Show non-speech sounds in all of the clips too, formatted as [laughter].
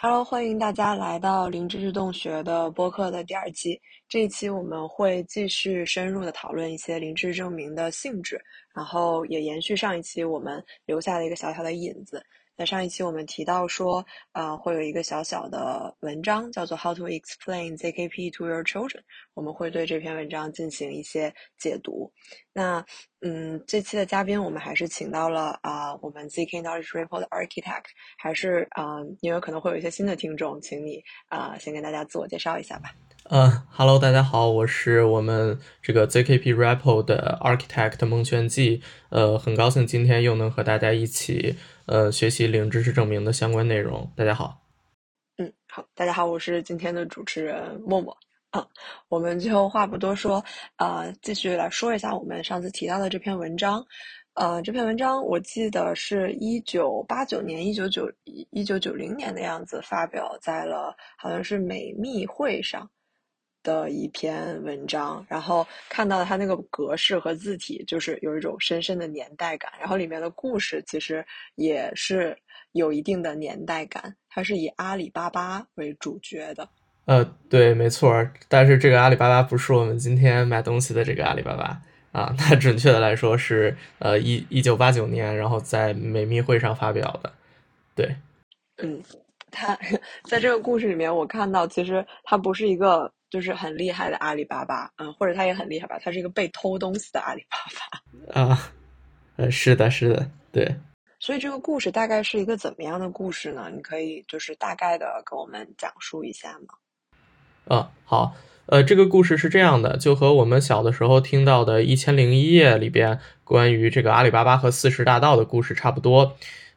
Hello，欢迎大家来到灵知识洞穴的播客的第二期。这一期我们会继续深入的讨论一些灵知证明的性质，然后也延续上一期我们留下的一个小小的引子。在上一期我们提到说，呃，会有一个小小的文章叫做《How to Explain ZKP to Your Children》，我们会对这篇文章进行一些解读。那嗯，这期的嘉宾我们还是请到了啊，我们 ZK Knowledge Report 的 Architect，还是啊，因为可能会有一些新的听众，请你啊，先跟大家自我介绍一下吧。嗯哈喽，大家好，我是我们这个 ZKP Report 的 Architect 孟轩记，呃，很高兴今天又能和大家一起呃学习零知识证明的相关内容。大家好。嗯，好，大家好，我是今天的主持人默默。啊，我们就话不多说，呃，继续来说一下我们上次提到的这篇文章。呃，这篇文章我记得是一九八九年、一九九一九九零年的样子发表在了好像是美密会上的一篇文章。然后看到它那个格式和字体，就是有一种深深的年代感。然后里面的故事其实也是有一定的年代感，它是以阿里巴巴为主角的。呃，对，没错，但是这个阿里巴巴不是我们今天买东西的这个阿里巴巴啊，它准确的来说是呃一一九八九年，然后在美密会上发表的，对，嗯，它 [laughs] 在这个故事里面，我看到其实它不是一个就是很厉害的阿里巴巴，嗯，或者他也很厉害吧，他是一个被偷东西的阿里巴巴 [laughs] 啊，呃，是的，是的，对，所以这个故事大概是一个怎么样的故事呢？你可以就是大概的给我们讲述一下吗？啊，好，呃，这个故事是这样的，就和我们小的时候听到的《一千零一夜》里边关于这个阿里巴巴和四十大盗的故事差不多。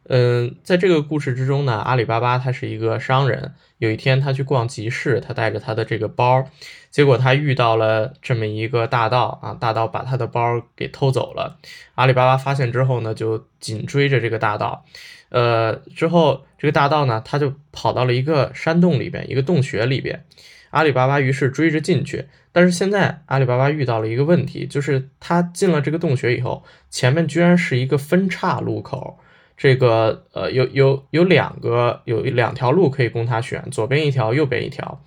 嗯，在这个故事之中呢，阿里巴巴他是一个商人，有一天他去逛集市，他带着他的这个包，结果他遇到了这么一个大盗啊，大盗把他的包给偷走了。阿里巴巴发现之后呢，就紧追着这个大盗。呃，之后这个大盗呢，他就跑到了一个山洞里边，一个洞穴里边。阿里巴巴于是追着进去，但是现在阿里巴巴遇到了一个问题，就是他进了这个洞穴以后，前面居然是一个分岔路口，这个呃有有有两个有两条路可以供他选，左边一条，右边一条。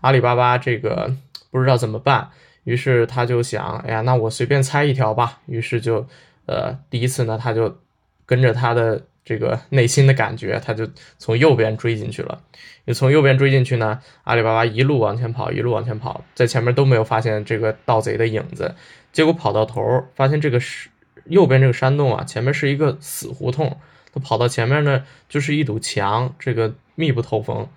阿里巴巴这个不知道怎么办，于是他就想，哎呀，那我随便猜一条吧。于是就呃第一次呢，他就跟着他的。这个内心的感觉，他就从右边追进去了。你从右边追进去呢，阿里巴巴一路往前跑，一路往前跑，在前面都没有发现这个盗贼的影子。结果跑到头，发现这个是右边这个山洞啊，前面是一个死胡同。他跑到前面呢，就是一堵墙，这个密不透风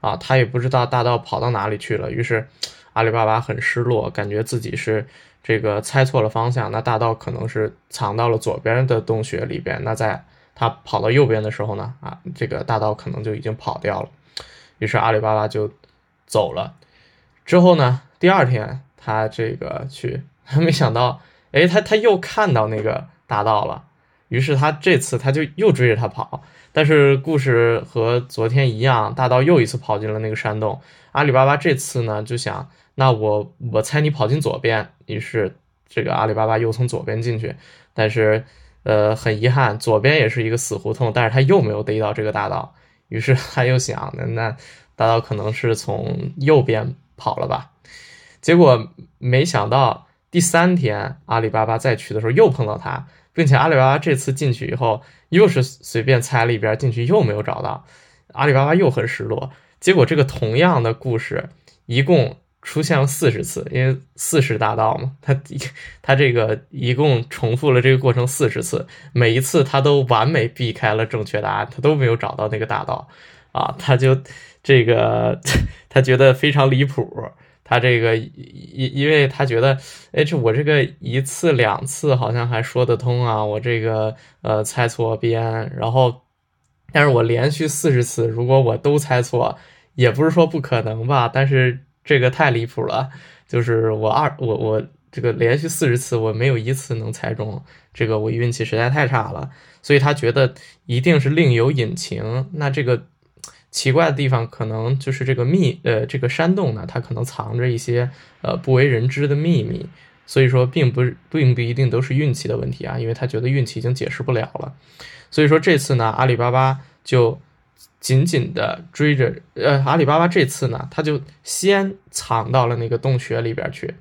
啊。他也不知道大盗跑到哪里去了。于是阿里巴巴很失落，感觉自己是这个猜错了方向。那大盗可能是藏到了左边的洞穴里边。那在他跑到右边的时候呢，啊，这个大盗可能就已经跑掉了，于是阿里巴巴就走了。之后呢，第二天他这个去，没想到，哎，他他又看到那个大盗了，于是他这次他就又追着他跑。但是故事和昨天一样，大刀又一次跑进了那个山洞。阿里巴巴这次呢就想，那我我猜你跑进左边，于是这个阿里巴巴又从左边进去，但是。呃，很遗憾，左边也是一个死胡同，但是他又没有逮到这个大刀，于是 [laughs] 他又想，那那大刀可能是从右边跑了吧？结果没想到第三天阿里巴巴再去的时候又碰到他，并且阿里巴巴这次进去以后又是随便猜了一边进去又没有找到，阿里巴巴又很失落。结果这个同样的故事一共。出现了四十次，因为四十大盗嘛，他他这个一共重复了这个过程四十次，每一次他都完美避开了正确答案，他都没有找到那个大盗，啊，他就这个 [laughs] 他觉得非常离谱，他这个因因为他觉得，哎，这我这个一次两次好像还说得通啊，我这个呃猜错边，然后，但是我连续四十次，如果我都猜错，也不是说不可能吧，但是。这个太离谱了，就是我二我我这个连续四十次我没有一次能猜中，这个我运气实在太差了，所以他觉得一定是另有隐情。那这个奇怪的地方可能就是这个秘呃这个山洞呢，它可能藏着一些呃不为人知的秘密，所以说并不并不一定都是运气的问题啊，因为他觉得运气已经解释不了了，所以说这次呢阿里巴巴就紧紧的追着。呃，阿里巴巴这次呢，他就先藏到了那个洞穴里边去，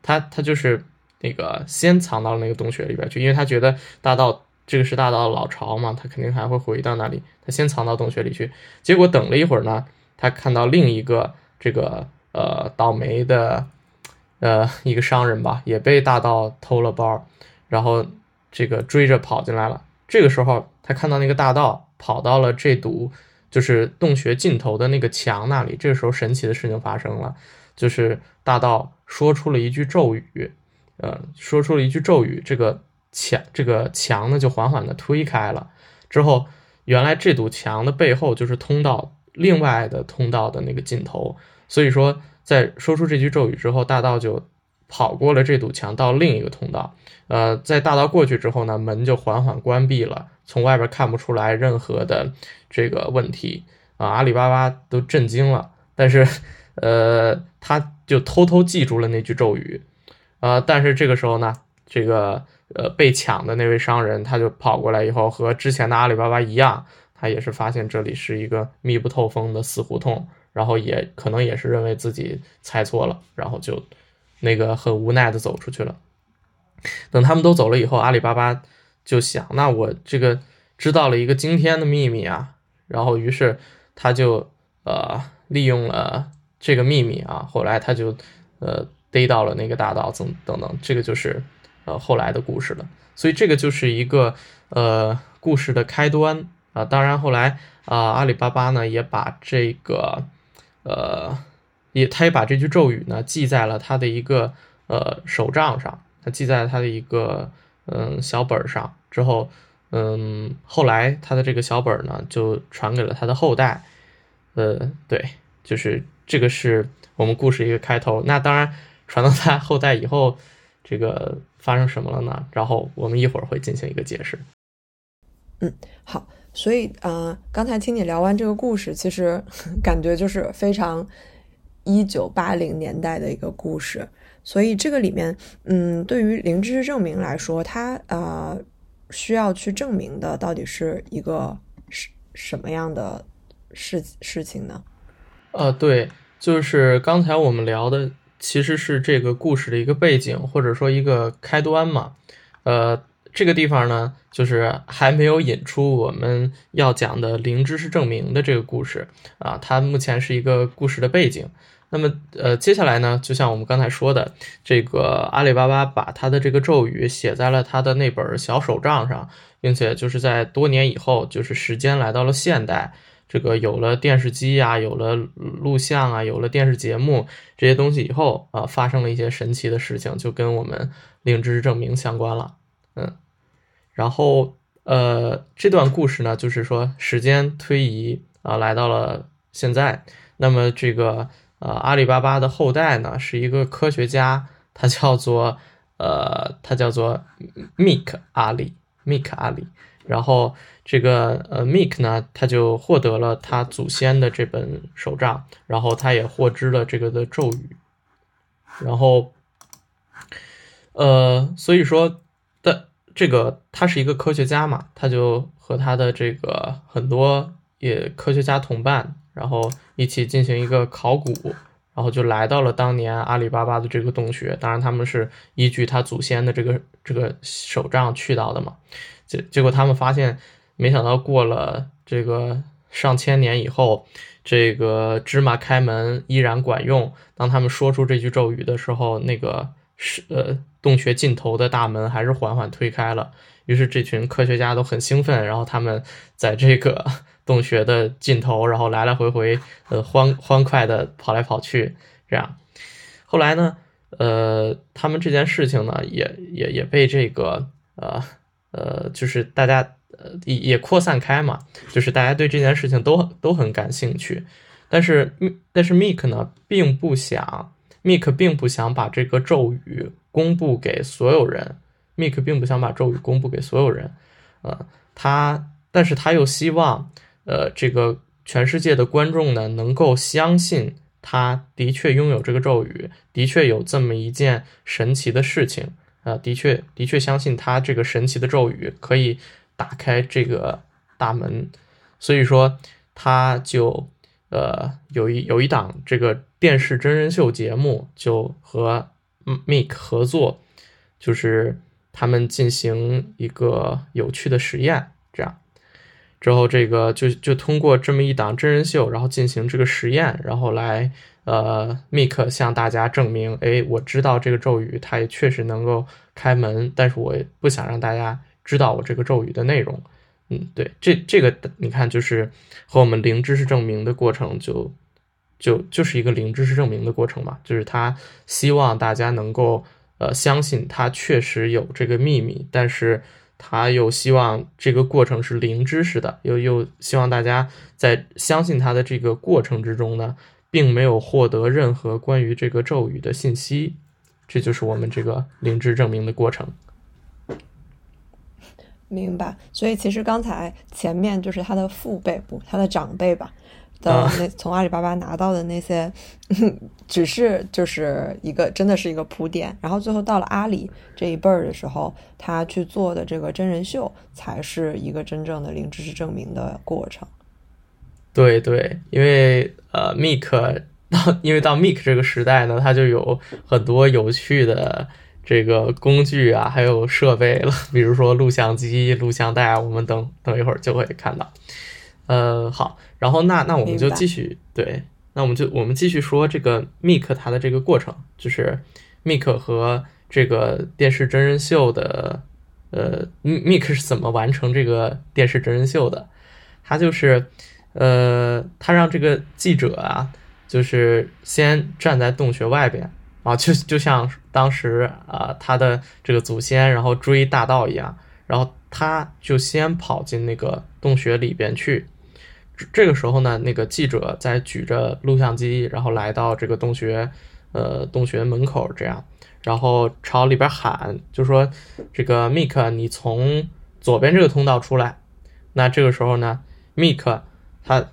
他他就是那个先藏到了那个洞穴里边去，因为他觉得大盗这个是大盗的老巢嘛，他肯定还会回到那里，他先藏到洞穴里去。结果等了一会儿呢，他看到另一个这个呃倒霉的呃一个商人吧，也被大盗偷了包，然后这个追着跑进来了。这个时候，他看到那个大盗跑到了这堵就是洞穴尽头的那个墙那里。这个时候，神奇的事情发生了，就是大盗说出了一句咒语，呃，说出了一句咒语，这个墙这个墙呢就缓缓的推开了。之后，原来这堵墙的背后就是通道，另外的通道的那个尽头。所以说，在说出这句咒语之后，大盗就跑过了这堵墙，到另一个通道。呃，在大道过去之后呢，门就缓缓关闭了，从外边看不出来任何的这个问题啊。阿里巴巴都震惊了，但是，呃，他就偷偷记住了那句咒语，啊，但是这个时候呢，这个呃被抢的那位商人他就跑过来以后，和之前的阿里巴巴一样，他也是发现这里是一个密不透风的死胡同，然后也可能也是认为自己猜错了，然后就那个很无奈的走出去了。等他们都走了以后，阿里巴巴就想：那我这个知道了一个惊天的秘密啊！然后于是他就呃利用了这个秘密啊，后来他就呃逮到了那个大盗，等等等，这个就是呃后来的故事了。所以这个就是一个呃故事的开端啊。当然后来啊，阿里巴巴呢也把这个呃也他也把这句咒语呢记在了他的一个呃手账上。他记在他的一个嗯小本上之后，嗯，后来他的这个小本呢就传给了他的后代，呃，对，就是这个是我们故事一个开头。那当然传到他后代以后，这个发生什么了呢？然后我们一会儿会进行一个解释。嗯，好，所以啊，刚才听你聊完这个故事，其实 [laughs] 感觉就是非常一九八零年代的一个故事。所以这个里面，嗯，对于零知识证明来说，它呃需要去证明的到底是一个什什么样的事事情呢？呃，对，就是刚才我们聊的其实是这个故事的一个背景，或者说一个开端嘛。呃，这个地方呢，就是还没有引出我们要讲的零知识证明的这个故事啊，它目前是一个故事的背景。那么，呃，接下来呢，就像我们刚才说的，这个阿里巴巴把他的这个咒语写在了他的那本小手账上，并且就是在多年以后，就是时间来到了现代，这个有了电视机啊，有了录像啊，有了电视节目这些东西以后啊，发生了一些神奇的事情，就跟我们零知识证明相关了。嗯，然后，呃，这段故事呢，就是说时间推移啊，来到了现在，那么这个。呃，阿里巴巴的后代呢是一个科学家，他叫做呃，他叫做 Mick 阿里，Mick 阿里。然后这个呃 Mick 呢，他就获得了他祖先的这本手账，然后他也获知了这个的咒语。然后，呃，所以说的这个他是一个科学家嘛，他就和他的这个很多也科学家同伴。然后一起进行一个考古，然后就来到了当年阿里巴巴的这个洞穴。当然，他们是依据他祖先的这个这个手账去到的嘛。结结果他们发现，没想到过了这个上千年以后，这个芝麻开门依然管用。当他们说出这句咒语的时候，那个是呃洞穴尽头的大门还是缓缓推开了。于是这群科学家都很兴奋，然后他们在这个。[laughs] 洞穴的尽头，然后来来回回，呃，欢欢快的跑来跑去，这样。后来呢，呃，他们这件事情呢，也也也被这个，呃呃，就是大家也也扩散开嘛，就是大家对这件事情都都很感兴趣。但是，但是 Mick 呢，并不想，Mick 并不想把这个咒语公布给所有人。Mick 并不想把咒语公布给所有人，呃，他，但是他又希望。呃，这个全世界的观众呢，能够相信他的确拥有这个咒语，的确有这么一件神奇的事情啊，的确的确相信他这个神奇的咒语可以打开这个大门，所以说他就呃有一有一档这个电视真人秀节目，就和 Mick 合作，就是他们进行一个有趣的实验，这样。之后这个就就通过这么一档真人秀，然后进行这个实验，然后来呃 Mick 向大家证明，哎，我知道这个咒语，它也确实能够开门，但是我也不想让大家知道我这个咒语的内容。嗯，对，这这个你看，就是和我们零知识证明的过程，就就就是一个零知识证明的过程嘛，就是他希望大家能够呃相信他确实有这个秘密，但是他又希望这个过程是零知识的，又又希望大家在相信他的这个过程之中呢，并没有获得任何关于这个咒语的信息，这就是我们这个零知证明的过程。明白，所以其实刚才前面就是他的父辈不，他的长辈吧的那从阿里巴巴拿到的那些，[laughs] 只是就是一个真的是一个铺垫，然后最后到了阿里这一辈儿的时候，他去做的这个真人秀才是一个真正的零知识证明的过程。对对，因为呃，Mick 到因为到 Mick 这个时代呢，他就有很多有趣的。这个工具啊，还有设备了，比如说录像机、录像带，我们等等一会儿就会看到。呃，好，然后那那我们就继续对，那我们就我们继续说这个 Mick 它的这个过程，就是 Mick 和这个电视真人秀的，呃，Mick 是怎么完成这个电视真人秀的？他就是呃，他让这个记者啊，就是先站在洞穴外边。啊，就就像当时啊，他的这个祖先然后追大盗一样，然后他就先跑进那个洞穴里边去。这个时候呢，那个记者在举着录像机，然后来到这个洞穴，呃，洞穴门口这样，然后朝里边喊，就说：“这个 Mick，你从左边这个通道出来。”那这个时候呢，Mick 他，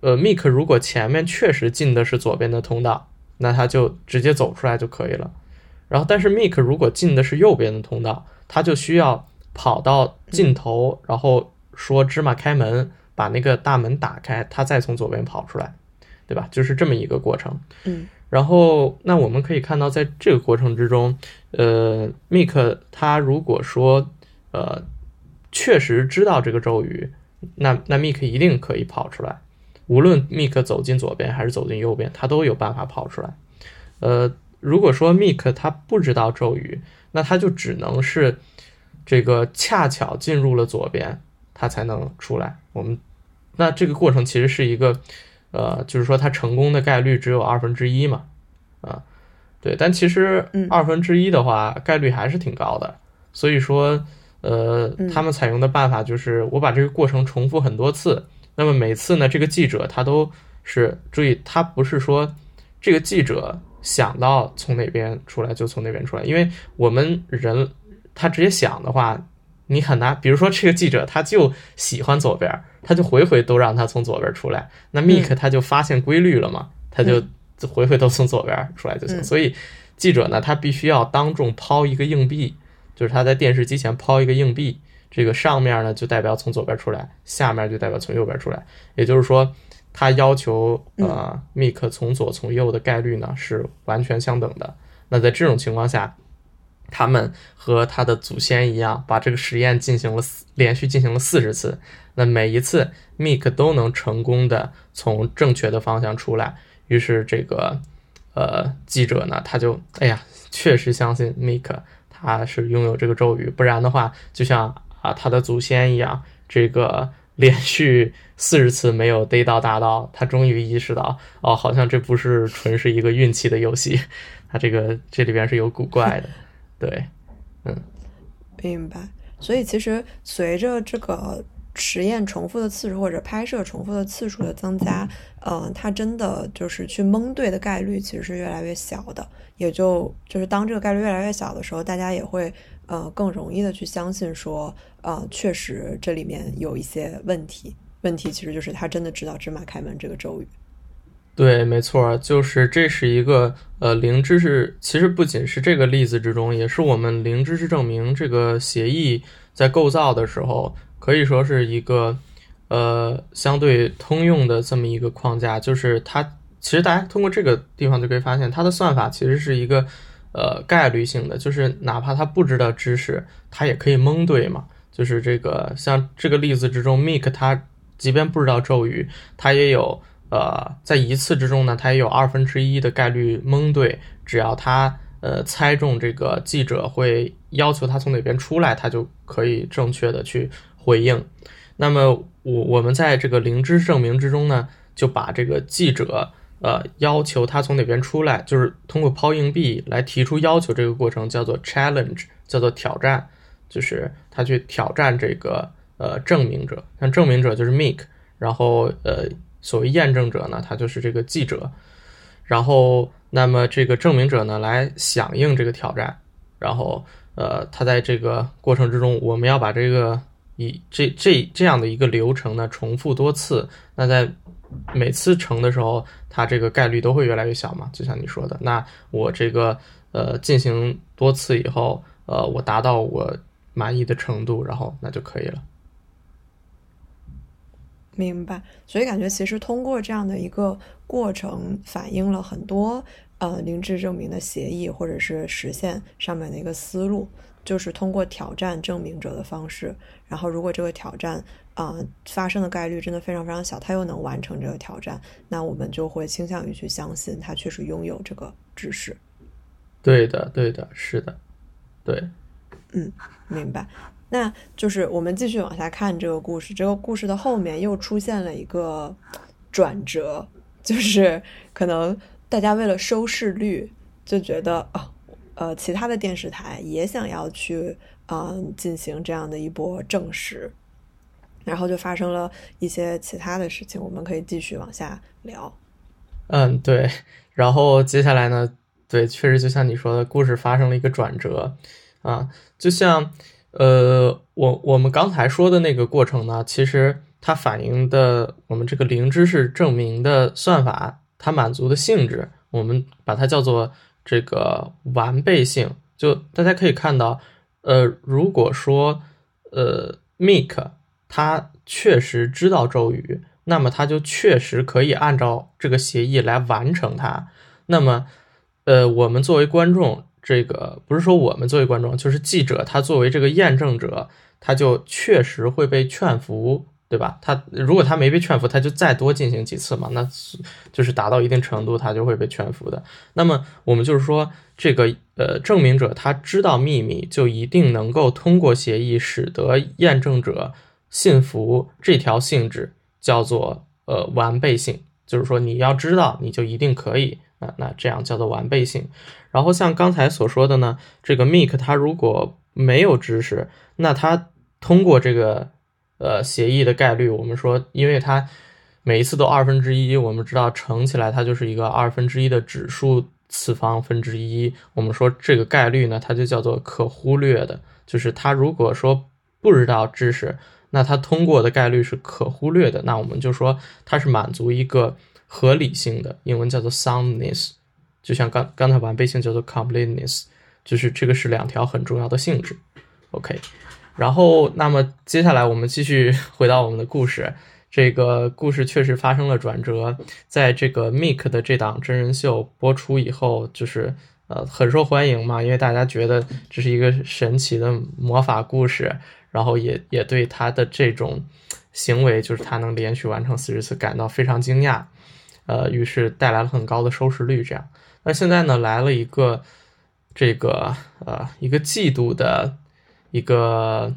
呃，Mick 如果前面确实进的是左边的通道。那他就直接走出来就可以了，然后但是 Mick 如果进的是右边的通道，他就需要跑到尽头，然后说芝麻开门，把那个大门打开，他再从左边跑出来，对吧？就是这么一个过程。嗯，然后那我们可以看到，在这个过程之中，呃，Mick 他如果说呃确实知道这个咒语，那那 Mick 一定可以跑出来。无论 Mick 走进左边还是走进右边，他都有办法跑出来。呃，如果说 Mick 他不知道咒语，那他就只能是这个恰巧进入了左边，他才能出来。我们那这个过程其实是一个，呃，就是说他成功的概率只有二分之一嘛，啊，对。但其实二分之一的话，概率还是挺高的。所以说，呃，他们采用的办法就是我把这个过程重复很多次。那么每次呢，这个记者他都是注意，他不是说这个记者想到从哪边出来就从哪边出来，因为我们人他直接想的话，你很难。比如说这个记者他就喜欢左边，他就回回都让他从左边出来，那 Mick 他就发现规律了嘛，他就回回都从左边出来就行。所以记者呢，他必须要当众抛一个硬币，就是他在电视机前抛一个硬币。这个上面呢就代表从左边出来，下面就代表从右边出来。也就是说，他要求呃 make 从左从右的概率呢是完全相等的。那在这种情况下，他们和他的祖先一样，把这个实验进行了连续进行了四十次。那每一次 make 都能成功的从正确的方向出来。于是这个呃记者呢他就哎呀，确实相信 make 他是拥有这个咒语，不然的话就像。啊，他的祖先一样，这个连续四十次没有逮到大盗，他终于意识到，哦，好像这不是纯是一个运气的游戏，他这个这里边是有古怪的，对，嗯，明白。所以其实随着这个实验重复的次数或者拍摄重复的次数的增加，嗯，他真的就是去蒙对的概率其实是越来越小的，也就就是当这个概率越来越小的时候，大家也会。呃，更容易的去相信说，呃，确实这里面有一些问题。问题其实就是他真的知道芝麻开门这个咒语。对，没错，就是这是一个呃零知识。其实不仅是这个例子之中，也是我们零知识证明这个协议在构造的时候，可以说是一个呃相对通用的这么一个框架，就是它其实大家通过这个地方就可以发现，它的算法其实是一个呃概率性的，就是哪怕他不知道知识，他也可以蒙对嘛。就是这个像这个例子之中，Mick 他即便不知道咒语，他也有呃在一次之中呢，他也有二分之一的概率蒙对，只要他。呃，猜中这个记者会要求他从哪边出来，他就可以正确的去回应。那么我我们在这个零知识证明之中呢，就把这个记者呃要求他从哪边出来，就是通过抛硬币来提出要求这个过程叫做 challenge，叫做挑战，就是他去挑战这个呃证明者。像证明者就是 Mick，然后呃所谓验证者呢，他就是这个记者，然后。那么这个证明者呢，来响应这个挑战，然后，呃，他在这个过程之中，我们要把这个以这这这样的一个流程呢重复多次。那在每次成的时候，它这个概率都会越来越小嘛？就像你说的，那我这个呃进行多次以后，呃，我达到我满意的程度，然后那就可以了。明白，所以感觉其实通过这样的一个过程，反映了很多呃零知证明的协议或者是实现上面的一个思路，就是通过挑战证明者的方式，然后如果这个挑战啊发生的概率真的非常非常小，他又能完成这个挑战，那我们就会倾向于去相信他确实拥有这个知识。对的，对的，是的，对，嗯，明白。那就是我们继续往下看这个故事，这个故事的后面又出现了一个转折，就是可能大家为了收视率，就觉得啊，呃，其他的电视台也想要去啊进行这样的一波证实，然后就发生了一些其他的事情，我们可以继续往下聊。嗯，对，然后接下来呢，对，确实就像你说的，故事发生了一个转折啊，就像。呃，我我们刚才说的那个过程呢，其实它反映的我们这个零知识证明的算法，它满足的性质，我们把它叫做这个完备性。就大家可以看到，呃，如果说呃，Mick 他确实知道咒语，那么他就确实可以按照这个协议来完成它。那么，呃，我们作为观众。这个不是说我们作为观众，就是记者，他作为这个验证者，他就确实会被劝服，对吧？他如果他没被劝服，他就再多进行几次嘛，那就是达到一定程度，他就会被劝服的。那么我们就是说，这个呃证明者他知道秘密，就一定能够通过协议使得验证者信服，这条性质叫做呃完备性，就是说你要知道，你就一定可以。那那这样叫做完备性，然后像刚才所说的呢，这个 Mick 他如果没有知识，那他通过这个呃协议的概率，我们说，因为它每一次都二分之一，我们知道乘起来它就是一个二分之一的指数次方分之一，我们说这个概率呢，它就叫做可忽略的，就是他如果说不知道知识，那他通过的概率是可忽略的，那我们就说它是满足一个。合理性的英文叫做 soundness，就像刚刚才完备性叫做 completeness，就是这个是两条很重要的性质。OK，然后那么接下来我们继续 [laughs] 回到我们的故事，这个故事确实发生了转折，在这个 Mik 的这档真人秀播出以后，就是呃很受欢迎嘛，因为大家觉得这是一个神奇的魔法故事，然后也也对他的这种行为，就是他能连续完成四十次感到非常惊讶。呃，于是带来了很高的收视率。这样，那现在呢，来了一个这个呃一个季度的一个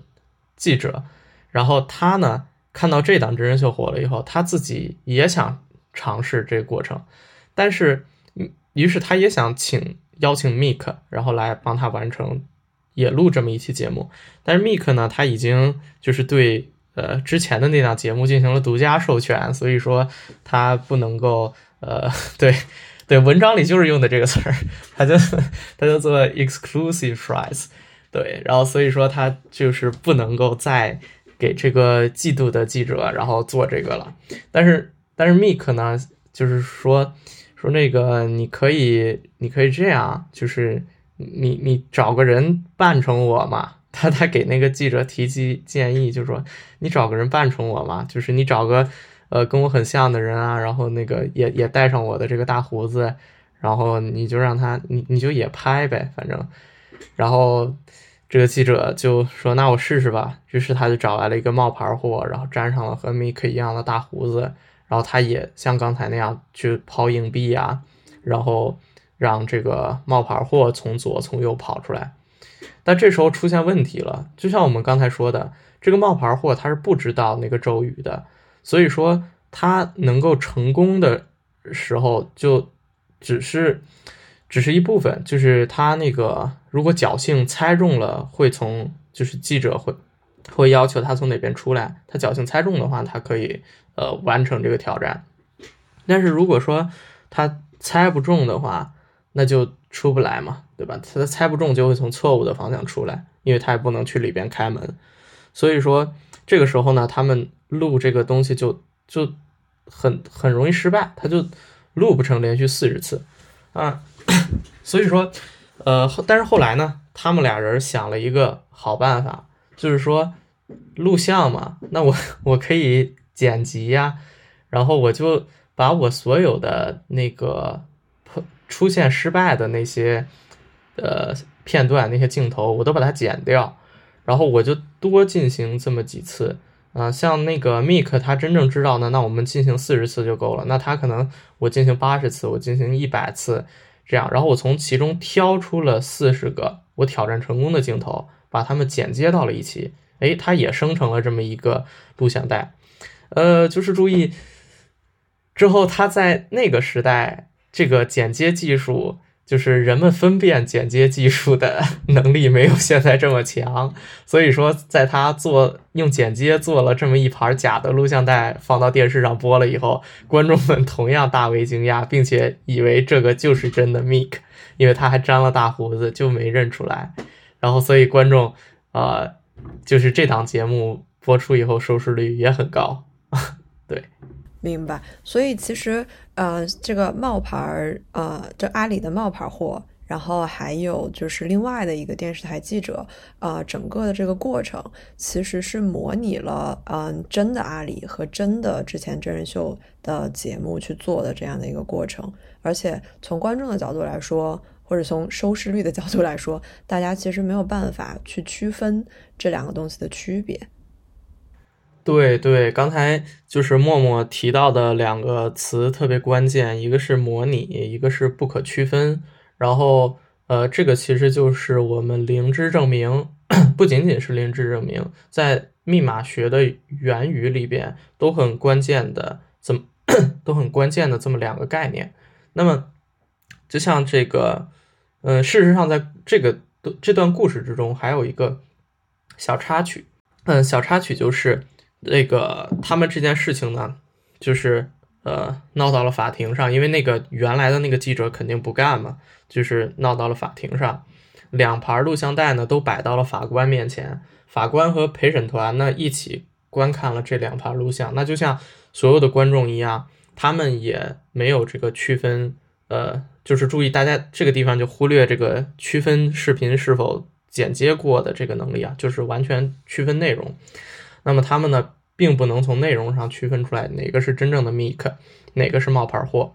记者，然后他呢看到这档真人秀火了以后，他自己也想尝试这个过程，但是于是他也想请邀请 Mick，然后来帮他完成，也录这么一期节目。但是 Mick 呢，他已经就是对。呃，之前的那档节目进行了独家授权，所以说他不能够呃，[laughs] 对对，文章里就是用的这个词儿，他就他就做 exclusive prize，对，然后所以说他就是不能够再给这个季度的记者然后做这个了。但是但是 Mike 呢，就是说说那个你可以你可以这样，就是你你找个人扮成我嘛。他他给那个记者提及建议，就说你找个人扮成我嘛，就是你找个呃跟我很像的人啊，然后那个也也带上我的这个大胡子，然后你就让他你你就也拍呗，反正，然后这个记者就说那我试试吧，于是他就找来了一个冒牌货，然后粘上了和 Mick 一样的大胡子，然后他也像刚才那样去抛硬币啊，然后让这个冒牌货从左从右跑出来。但这时候出现问题了，就像我们刚才说的，这个冒牌货他是不知道那个咒语的，所以说他能够成功的时候就只是只是一部分，就是他那个如果侥幸猜中了，会从就是记者会会要求他从哪边出来，他侥幸猜中的话，他可以呃完成这个挑战。但是如果说他猜不中的话，那就出不来嘛。对吧？他猜不中就会从错误的方向出来，因为他也不能去里边开门。所以说这个时候呢，他们录这个东西就就很很容易失败，他就录不成连续四十次啊。[coughs] 所以说，呃，但是后来呢，他们俩人想了一个好办法，就是说录像嘛，那我我可以剪辑呀，然后我就把我所有的那个出现失败的那些。呃，片段那些镜头我都把它剪掉，然后我就多进行这么几次啊。像那个 Mick 他真正知道呢，那我们进行四十次就够了。那他可能我进行八十次，我进行一百次这样，然后我从其中挑出了四十个我挑战成功的镜头，把它们剪接到了一起。哎，它也生成了这么一个录像带。呃，就是注意之后，它在那个时代这个剪接技术。就是人们分辨剪接技术的 [laughs] 能力没有现在这么强，所以说在他做用剪接做了这么一盘假的录像带放到电视上播了以后，观众们同样大为惊讶，并且以为这个就是真的 Mick，因为他还粘了大胡子，就没认出来。然后所以观众啊，就是这档节目播出以后收视率也很高，[laughs] 对。明白，所以其实呃，这个冒牌儿呃，这阿里的冒牌货，然后还有就是另外的一个电视台记者，呃，整个的这个过程其实是模拟了嗯真的阿里和真的之前真人秀的节目去做的这样的一个过程，而且从观众的角度来说，或者从收视率的角度来说，大家其实没有办法去区分这两个东西的区别。对对，刚才就是默默提到的两个词特别关键，一个是模拟，一个是不可区分。然后，呃，这个其实就是我们灵芝证明，[clears throat] 不仅仅是灵芝证明，在密码学的源语里边都很关键的，这么 [clears throat] 都很关键的这么两个概念。那么，就像这个，嗯，事实上，在这个这段故事之中，还有一个小插曲，嗯，小插曲就是。那个他们这件事情呢，就是呃闹到了法庭上，因为那个原来的那个记者肯定不干嘛，就是闹到了法庭上。两盘录像带呢都摆到了法官面前，法官和陪审团呢一起观看了这两盘录像。那就像所有的观众一样，他们也没有这个区分，呃，就是注意大家这个地方就忽略这个区分视频是否剪接过的这个能力啊，就是完全区分内容。那么他们呢，并不能从内容上区分出来哪个是真正的 Mick，哪个是冒牌货，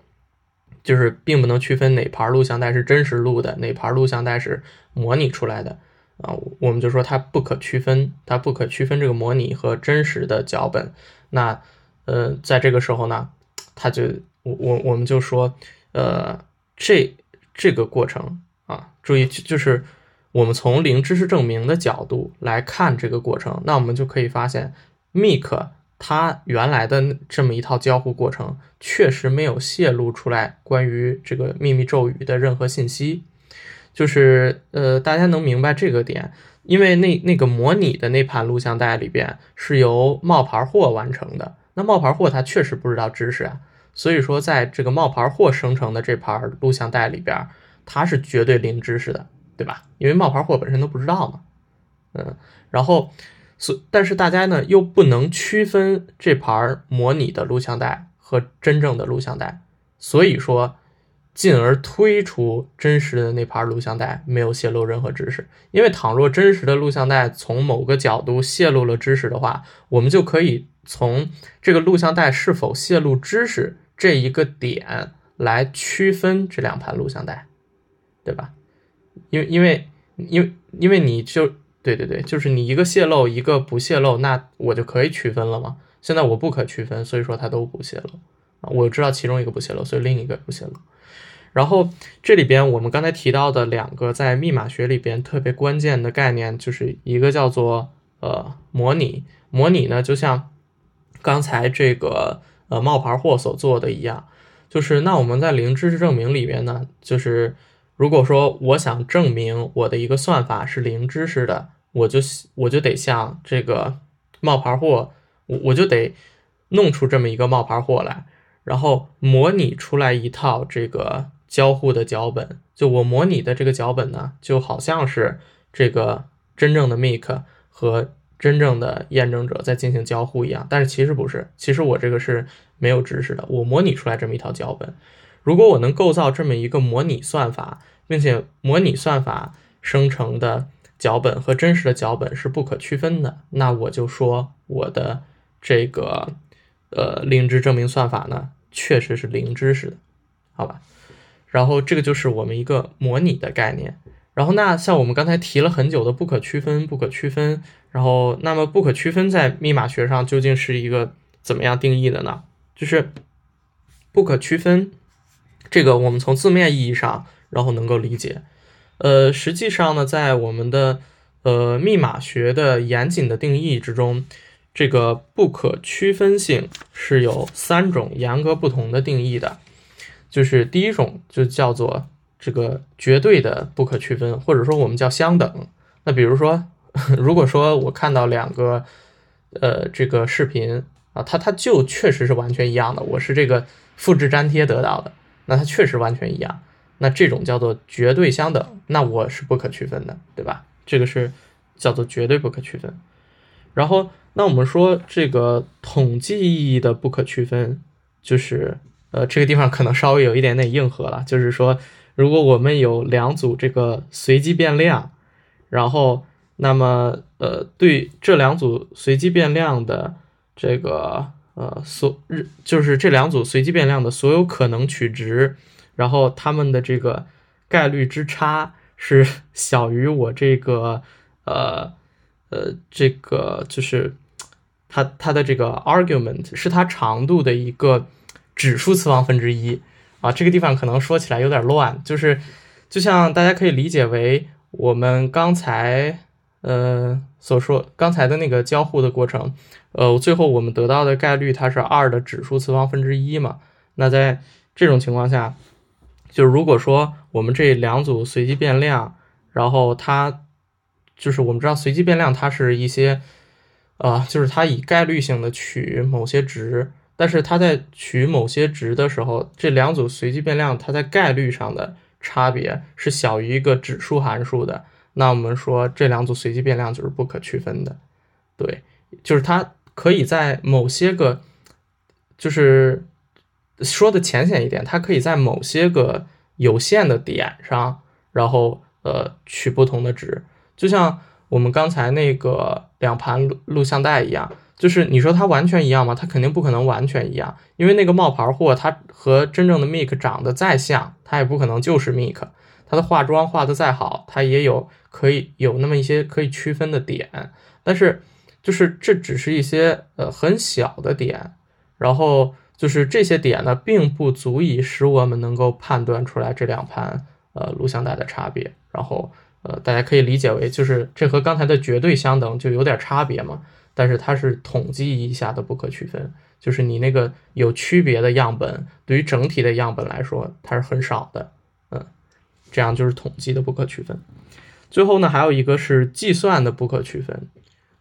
就是并不能区分哪盘录像带是真实录的，哪盘录像带是模拟出来的啊。我们就说它不可区分，它不可区分这个模拟和真实的脚本。那呃，在这个时候呢，他就我我我们就说，呃，这这个过程啊，注意就是。我们从零知识证明的角度来看这个过程，那我们就可以发现，Mick 他原来的这么一套交互过程确实没有泄露出来关于这个秘密咒语的任何信息，就是呃，大家能明白这个点，因为那那个模拟的那盘录像带里边是由冒牌货完成的，那冒牌货他确实不知道知识啊，所以说在这个冒牌货生成的这盘录像带里边，他是绝对零知识的。对吧？因为冒牌货本身都不知道嘛，嗯，然后，所但是大家呢又不能区分这盘模拟的录像带和真正的录像带，所以说，进而推出真实的那盘录像带没有泄露任何知识。因为倘若真实的录像带从某个角度泄露了知识的话，我们就可以从这个录像带是否泄露知识这一个点来区分这两盘录像带，对吧？因为因为因为因为你就对对对，就是你一个泄露，一个不泄露，那我就可以区分了嘛？现在我不可区分，所以说它都不泄露啊。我知道其中一个不泄露，所以另一个不泄露。然后这里边我们刚才提到的两个在密码学里边特别关键的概念，就是一个叫做呃模拟，模拟呢就像刚才这个呃冒牌货所做的一样，就是那我们在零知识证明里边呢，就是如果说我想证明我的一个算法是零知识的，我就我就得像这个冒牌货，我我就得弄出这么一个冒牌货来，然后模拟出来一套这个。交互的脚本，就我模拟的这个脚本呢，就好像是这个真正的 make 和真正的验证者在进行交互一样，但是其实不是，其实我这个是没有知识的，我模拟出来这么一套脚本。如果我能构造这么一个模拟算法，并且模拟算法生成的脚本和真实的脚本是不可区分的，那我就说我的这个呃零知证明算法呢，确实是零知识的，好吧？然后这个就是我们一个模拟的概念。然后那像我们刚才提了很久的不可区分，不可区分。然后那么不可区分在密码学上究竟是一个怎么样定义的呢？就是不可区分，这个我们从字面意义上然后能够理解。呃，实际上呢，在我们的呃密码学的严谨的定义之中，这个不可区分性是有三种严格不同的定义的。就是第一种就叫做这个绝对的不可区分，或者说我们叫相等。那比如说，[laughs] 如果说我看到两个呃这个视频啊，它它就确实是完全一样的，我是这个复制粘贴得到的，那它确实完全一样，那这种叫做绝对相等，那我是不可区分的，对吧？这个是叫做绝对不可区分。然后那我们说这个统计意义的不可区分就是。呃，这个地方可能稍微有一点点硬核了，就是说，如果我们有两组这个随机变量，然后，那么，呃，对这两组随机变量的这个，呃，所日就是这两组随机变量的所有可能取值，然后它们的这个概率之差是 [laughs] 小于我这个，呃，呃，这个就是它它的这个 argument 是它长度的一个。指数次方分之一啊，这个地方可能说起来有点乱，就是就像大家可以理解为我们刚才呃所说刚才的那个交互的过程，呃，最后我们得到的概率它是二的指数次方分之一嘛。那在这种情况下，就如果说我们这两组随机变量，然后它就是我们知道随机变量它是一些啊，就是它以概率性的取某些值。但是它在取某些值的时候，这两组随机变量它在概率上的差别是小于一个指数函数的。那我们说这两组随机变量就是不可区分的，对，就是它可以在某些个，就是说的浅显一点，它可以在某些个有限的点上，然后呃取不同的值，就像我们刚才那个两盘录录像带一样。就是你说它完全一样吗？它肯定不可能完全一样，因为那个冒牌货，它和真正的 Mik 长得再像，它也不可能就是 Mik。它的化妆化的再好，它也有可以有那么一些可以区分的点，但是就是这只是一些呃很小的点，然后就是这些点呢，并不足以使我们能够判断出来这两盘呃录像带的差别。然后呃，大家可以理解为就是这和刚才的绝对相等就有点差别嘛。但是它是统计意义下的不可区分，就是你那个有区别的样本，对于整体的样本来说，它是很少的，这样就是统计的不可区分。最后呢，还有一个是计算的不可区分，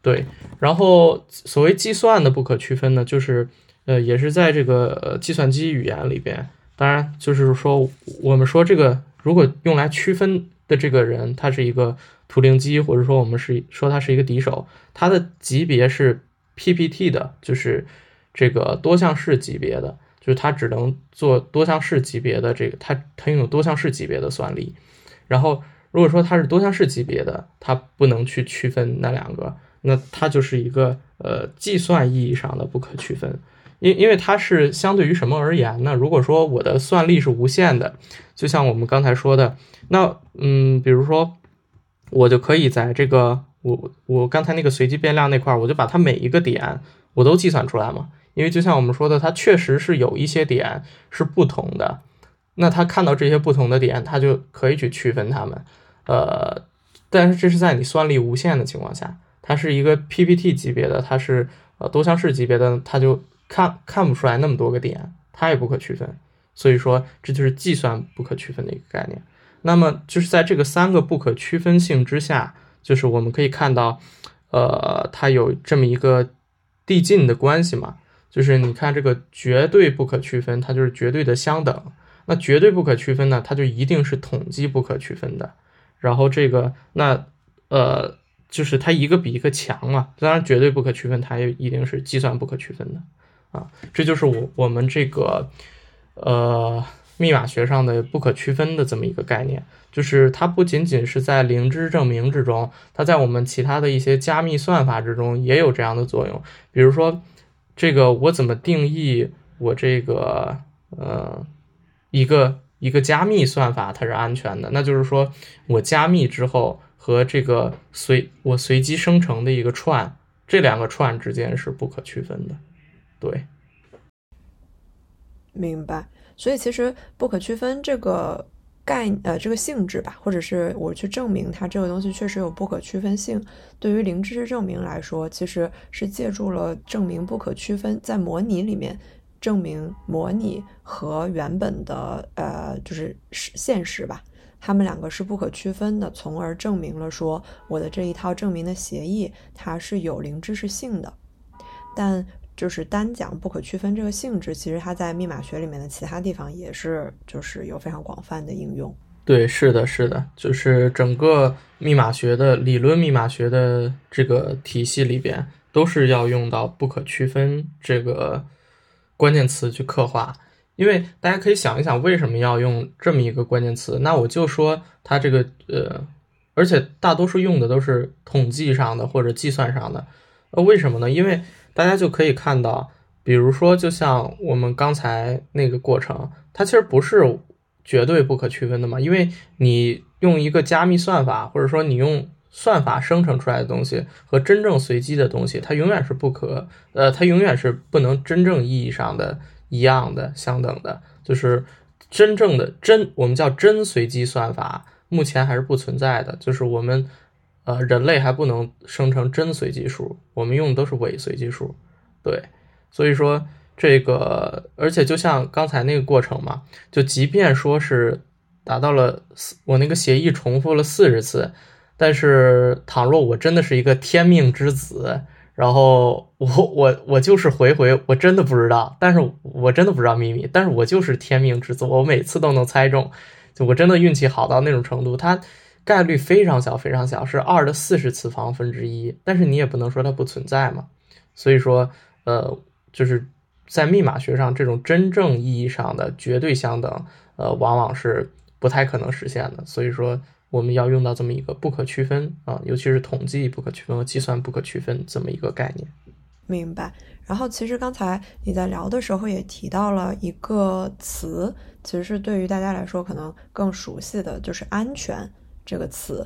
对，然后所谓计算的不可区分呢，就是呃，也是在这个计算机语言里边，当然就是说我们说这个如果用来区分的这个人，他是一个。图灵机，或者说我们是说他是一个敌手，他的级别是 PPT 的，就是这个多项式级别的，就它只能做多项式级别的这个，它它拥有多项式级别的算力。然后如果说它是多项式级别的，它不能去区分那两个，那它就是一个呃计算意义上的不可区分。因因为它是相对于什么而言呢？如果说我的算力是无限的，就像我们刚才说的，那嗯，比如说我就可以在这个我我刚才那个随机变量那块，我就把它每一个点我都计算出来嘛。因为就像我们说的，它确实是有一些点是不同的，那他看到这些不同的点，他就可以去区分它们。呃，但是这是在你算力无限的情况下，它是一个 PPT 级别的，它是呃多项式级别的，它就。看看不出来那么多个点，它也不可区分，所以说这就是计算不可区分的一个概念。那么就是在这个三个不可区分性之下，就是我们可以看到，呃，它有这么一个递进的关系嘛。就是你看这个绝对不可区分，它就是绝对的相等。那绝对不可区分呢，它就一定是统计不可区分的。然后这个那呃，就是它一个比一个强嘛。当然绝对不可区分，它也一定是计算不可区分的。啊，这就是我我们这个呃密码学上的不可区分的这么一个概念，就是它不仅仅是在零知证明之中，它在我们其他的一些加密算法之中也有这样的作用。比如说，这个我怎么定义我这个呃一个一个加密算法它是安全的？那就是说我加密之后和这个随我随机生成的一个串，这两个串之间是不可区分的。对，明白。所以其实不可区分这个概呃这个性质吧，或者是我去证明它这个东西确实有不可区分性。对于零知识证明来说，其实是借助了证明不可区分，在模拟里面证明模拟和原本的呃就是现实吧，他们两个是不可区分的，从而证明了说我的这一套证明的协议它是有零知识性的，但。就是单讲不可区分这个性质，其实它在密码学里面的其他地方也是，就是有非常广泛的应用。对，是的，是的，就是整个密码学的理论密码学的这个体系里边，都是要用到不可区分这个关键词去刻画。因为大家可以想一想，为什么要用这么一个关键词？那我就说它这个呃，而且大多数用的都是统计上的或者计算上的，呃，为什么呢？因为大家就可以看到，比如说，就像我们刚才那个过程，它其实不是绝对不可区分的嘛。因为你用一个加密算法，或者说你用算法生成出来的东西和真正随机的东西，它永远是不可，呃，它永远是不能真正意义上的一样的、相等的。就是真正的真，我们叫真随机算法，目前还是不存在的。就是我们。呃，人类还不能生成真随机数，我们用的都是伪随机数，对，所以说这个，而且就像刚才那个过程嘛，就即便说是达到了四，我那个协议重复了四十次，但是倘若我真的是一个天命之子，然后我我我就是回回我真的不知道，但是我真的不知道秘密，但是我就是天命之子，我每次都能猜中，就我真的运气好到那种程度，他。概率非常小，非常小，是二的四十次方分之一。但是你也不能说它不存在嘛。所以说，呃，就是在密码学上，这种真正意义上的绝对相等，呃，往往是不太可能实现的。所以说，我们要用到这么一个不可区分啊，尤其是统计不可区分和计算不可区分这么一个概念。明白。然后，其实刚才你在聊的时候也提到了一个词，其实是对于大家来说可能更熟悉的就是安全。这个词，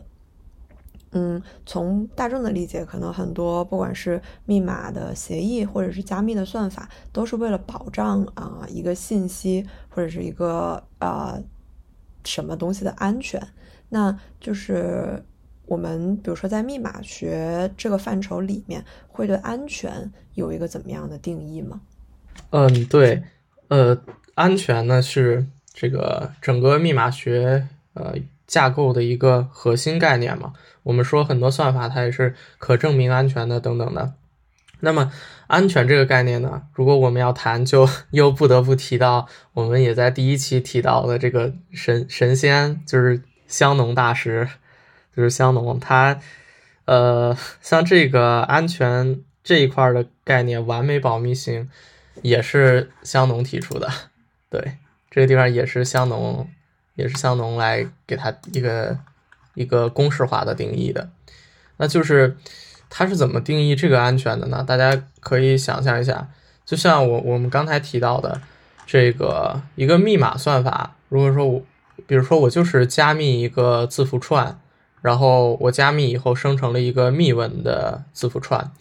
嗯，从大众的理解，可能很多不管是密码的协议，或者是加密的算法，都是为了保障啊一个信息或者是一个呃什么东西的安全。那就是我们比如说在密码学这个范畴里面，会对安全有一个怎么样的定义吗？嗯，对，呃，安全呢是这个整个密码学呃。架构的一个核心概念嘛，我们说很多算法它也是可证明安全的等等的。那么安全这个概念呢，如果我们要谈，就又不得不提到我们也在第一期提到的这个神神仙，就是香农大师，就是香农他，呃，像这个安全这一块的概念，完美保密性，也是香农提出的，对，这个地方也是香农，也是香农来给他一个一个公式化的定义的，那就是他是怎么定义这个安全的呢？大家可以想象一下，就像我我们刚才提到的这个一个密码算法，如果说我，比如说我就是加密一个字符串，然后我加密以后生成了一个密文的字符串。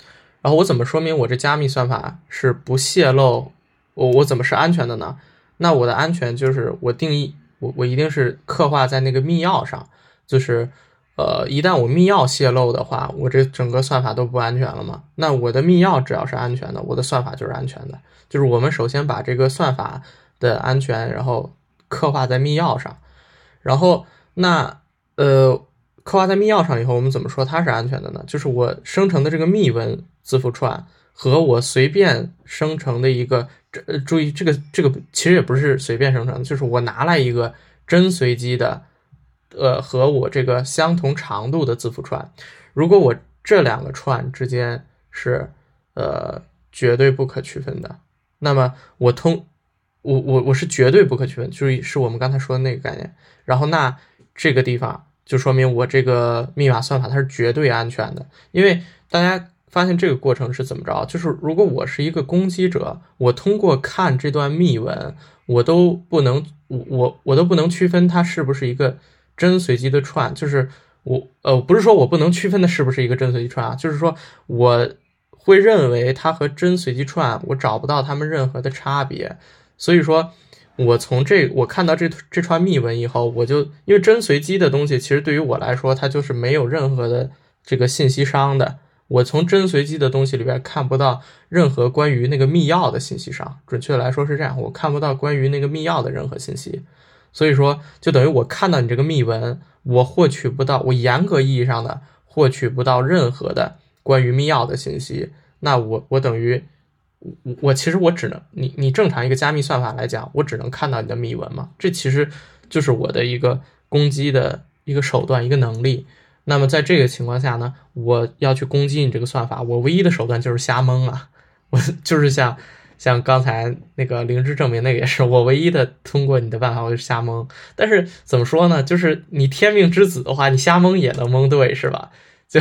然后我怎么说明我这加密算法是不泄露？我我怎么是安全的呢？那我的安全就是我定义我我一定是刻画在那个密钥上，就是呃一旦我密钥泄露的话，我这整个算法都不安全了嘛？那我的密钥只要是安全的，我的算法就是安全的。就是我们首先把这个算法的安全，然后刻画在密钥上，然后那呃刻画在密钥上以后，我们怎么说它是安全的呢？就是我生成的这个密文。字符串和我随便生成的一个，呃，注意这个这个其实也不是随便生成的，就是我拿来一个真随机的，呃，和我这个相同长度的字符串，如果我这两个串之间是呃绝对不可区分的，那么我通我我我是绝对不可区分，就是是我们刚才说的那个概念，然后那这个地方就说明我这个密码算法它是绝对安全的，因为大家。发现这个过程是怎么着？就是如果我是一个攻击者，我通过看这段密文，我都不能，我我我都不能区分它是不是一个真随机的串。就是我呃，不是说我不能区分它是不是一个真随机串啊，就是说我会认为它和真随机串，我找不到它们任何的差别。所以说，我从这我看到这这串密文以后，我就因为真随机的东西，其实对于我来说，它就是没有任何的这个信息商的。我从真随机的东西里边看不到任何关于那个密钥的信息上，准确来说是这样，我看不到关于那个密钥的任何信息，所以说就等于我看到你这个密文，我获取不到，我严格意义上的获取不到任何的关于密钥的信息，那我我等于我我其实我只能你你正常一个加密算法来讲，我只能看到你的密文嘛，这其实就是我的一个攻击的一个手段一个能力。那么在这个情况下呢，我要去攻击你这个算法，我唯一的手段就是瞎蒙啊，我 [laughs] 就是像像刚才那个灵芝证明那个也是，我唯一的通过你的办法，我就瞎蒙。但是怎么说呢？就是你天命之子的话，你瞎蒙也能蒙对，是吧？[laughs] 就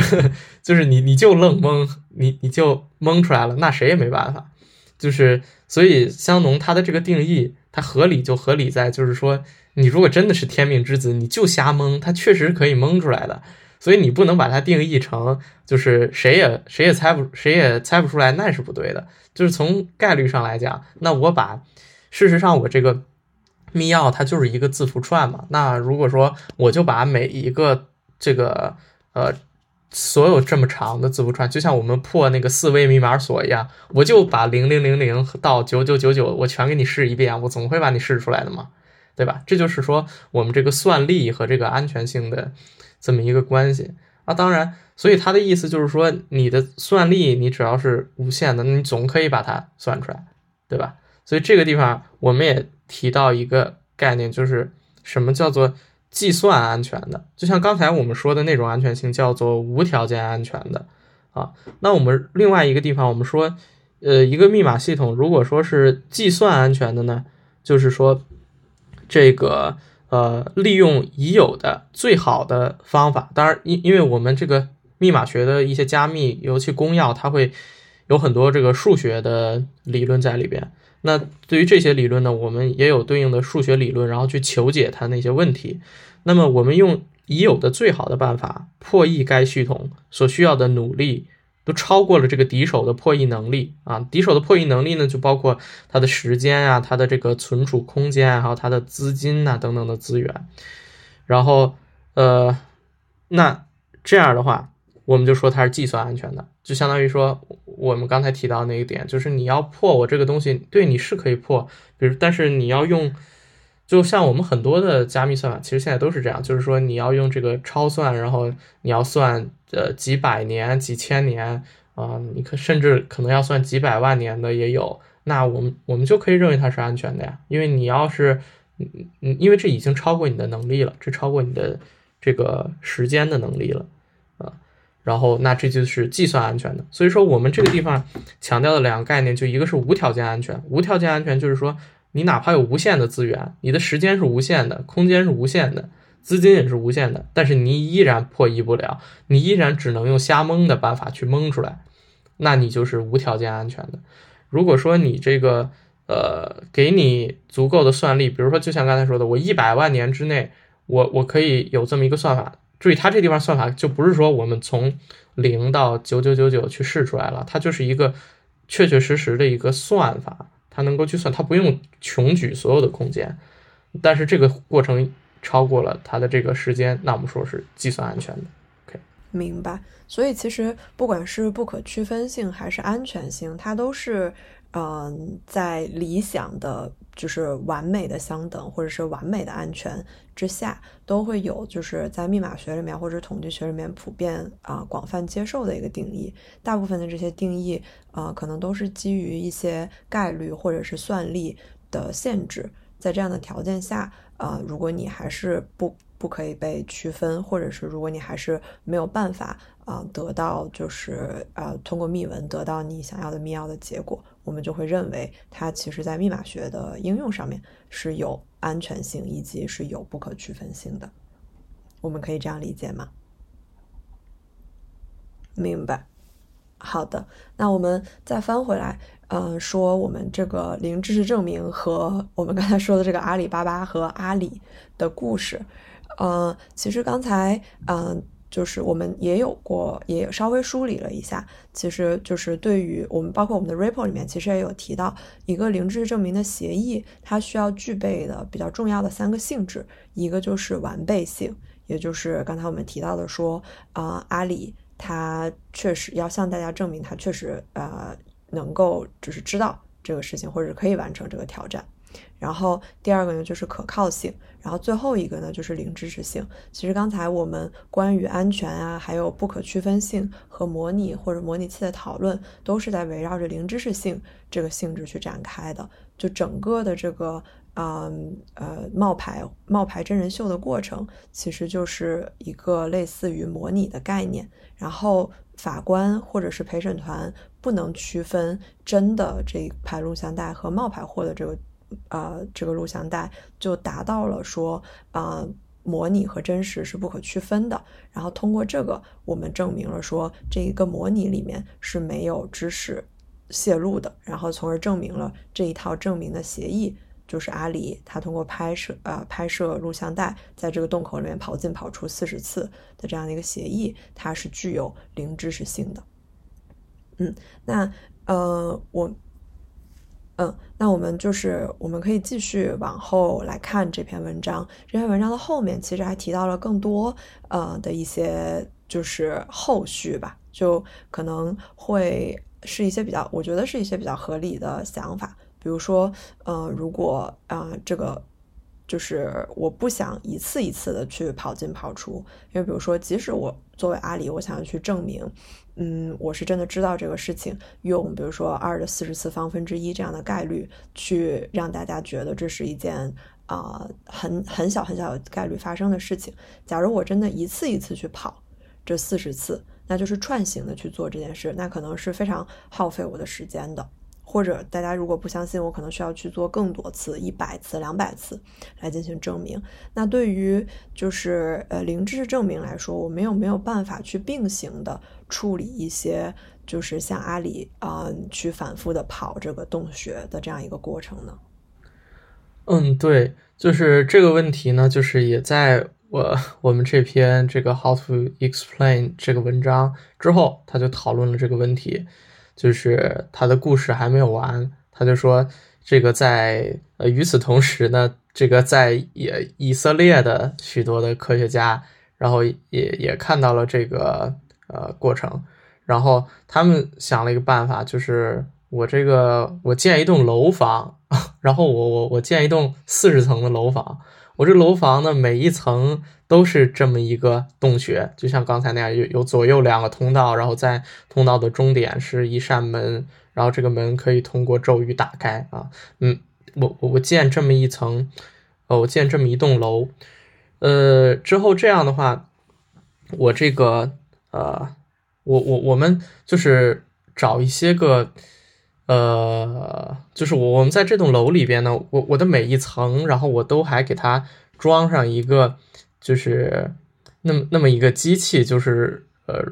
就是你你就愣蒙，你你就蒙出来了，那谁也没办法。就是所以香农他的这个定义，它合理就合理在就是说，你如果真的是天命之子，你就瞎蒙，它确实可以蒙出来的。所以你不能把它定义成就是谁也谁也猜不谁也猜不出来，那是不对的。就是从概率上来讲，那我把事实上我这个密钥它就是一个字符串嘛。那如果说我就把每一个这个呃所有这么长的字符串，就像我们破那个四位密码锁一样，我就把零零零零到九九九九我全给你试一遍，我总会把你试出来的嘛，对吧？这就是说我们这个算力和这个安全性的。这么一个关系啊，当然，所以他的意思就是说，你的算力你只要是无限的，你总可以把它算出来，对吧？所以这个地方我们也提到一个概念，就是什么叫做计算安全的？就像刚才我们说的那种安全性叫做无条件安全的啊。那我们另外一个地方，我们说，呃，一个密码系统如果说是计算安全的呢，就是说这个。呃，利用已有的最好的方法，当然，因因为我们这个密码学的一些加密，尤其公钥，它会有很多这个数学的理论在里边。那对于这些理论呢，我们也有对应的数学理论，然后去求解它那些问题。那么，我们用已有的最好的办法破译该系统所需要的努力。都超过了这个敌手的破译能力啊！敌手的破译能力呢，就包括它的时间啊、它的这个存储空间啊，还有它的资金呐等等的资源。然后，呃，那这样的话，我们就说它是计算安全的，就相当于说我们刚才提到那一点，就是你要破我这个东西，对你是可以破，比如，但是你要用。就像我们很多的加密算法，其实现在都是这样，就是说你要用这个超算，然后你要算呃几百年、几千年啊，你可甚至可能要算几百万年的也有。那我们我们就可以认为它是安全的呀，因为你要是嗯嗯，因为这已经超过你的能力了，这超过你的这个时间的能力了啊。然后那这就是计算安全的。所以说我们这个地方强调的两个概念，就一个是无条件安全，无条件安全就是说你哪怕有无限的资源，你的时间是无限的，空间是无限的，资金也是无限的，但是你依然破译不了，你依然只能用瞎蒙的办法去蒙出来，那你就是无条件安全的。如果说你这个呃给你足够的算力，比如说就像刚才说的，我一百万年之内，我我可以有这么一个算法。注意，它这地方算法就不是说我们从零到九九九九去试出来了，它就是一个确确实实的一个算法，它能够去算，它不用穷举所有的空间，但是这个过程超过了它的这个时间，那我们说是计算安全的。OK，明白。所以其实不管是不可区分性还是安全性，它都是嗯在理想的。就是完美的相等，或者是完美的安全之下，都会有就是在密码学里面或者统计学里面普遍啊广泛接受的一个定义。大部分的这些定义啊，可能都是基于一些概率或者是算力的限制。在这样的条件下，啊，如果你还是不不可以被区分，或者是如果你还是没有办法啊得到就是呃通过密文得到你想要的密钥的结果。我们就会认为它其实在密码学的应用上面是有安全性以及是有不可区分性的。我们可以这样理解吗？明白。好的，那我们再翻回来，嗯，说我们这个零知识证明和我们刚才说的这个阿里巴巴和阿里的故事，嗯，其实刚才，嗯。就是我们也有过，也稍微梳理了一下，其实就是对于我们，包括我们的 report 里面，其实也有提到一个零知识证明的协议，它需要具备的比较重要的三个性质，一个就是完备性，也就是刚才我们提到的说，啊，阿里他确实要向大家证明他确实呃能够就是知道这个事情，或者可以完成这个挑战。然后第二个呢就是可靠性，然后最后一个呢就是零知识性。其实刚才我们关于安全啊，还有不可区分性和模拟或者模拟器的讨论，都是在围绕着零知识性这个性质去展开的。就整个的这个嗯呃冒牌冒牌真人秀的过程，其实就是一个类似于模拟的概念。然后法官或者是陪审团不能区分真的这一排录像带和冒牌货的这个。呃，这个录像带就达到了说，啊，模拟和真实是不可区分的。然后通过这个，我们证明了说，这一个模拟里面是没有知识泄露的。然后从而证明了这一套证明的协议，就是阿里他通过拍摄呃拍摄录像带，在这个洞口里面跑进跑出四十次的这样的一个协议，它是具有零知识性的。嗯，那呃我。嗯，那我们就是我们可以继续往后来看这篇文章。这篇文章的后面其实还提到了更多呃的一些就是后续吧，就可能会是一些比较，我觉得是一些比较合理的想法。比如说，呃，如果啊这个就是我不想一次一次的去跑进跑出，因为比如说，即使我作为阿里，我想要去证明。嗯，我是真的知道这个事情，用比如说二的四十次方分之一这样的概率去让大家觉得这是一件啊很很小很小的概率发生的事情。假如我真的一次一次去跑这四十次，那就是串行的去做这件事，那可能是非常耗费我的时间的。或者大家如果不相信，我可能需要去做更多次，一百次、两百次来进行证明。那对于就是呃零知识证明来说，我们有没有办法去并行的处理一些，就是像阿里啊去反复的跑这个洞穴的这样一个过程呢？嗯，对，就是这个问题呢，就是也在我我们这篇这个 How to Explain 这个文章之后，他就讨论了这个问题。就是他的故事还没有完，他就说这个在呃与此同时呢，这个在也以色列的许多的科学家，然后也也看到了这个呃过程，然后他们想了一个办法，就是我这个我建一栋楼房，[laughs] 然后我我我建一栋四十层的楼房。我这楼房呢，每一层都是这么一个洞穴，就像刚才那样，有有左右两个通道，然后在通道的终点是一扇门，然后这个门可以通过咒语打开啊。嗯，我我我建这么一层，呃，我建这么一栋楼，呃，之后这样的话，我这个呃我我我们就是找一些个，呃，就是我我们在这栋楼里边呢，我我的每一层，然后我都还给它装上一个，就是那么那么一个机器，就是呃，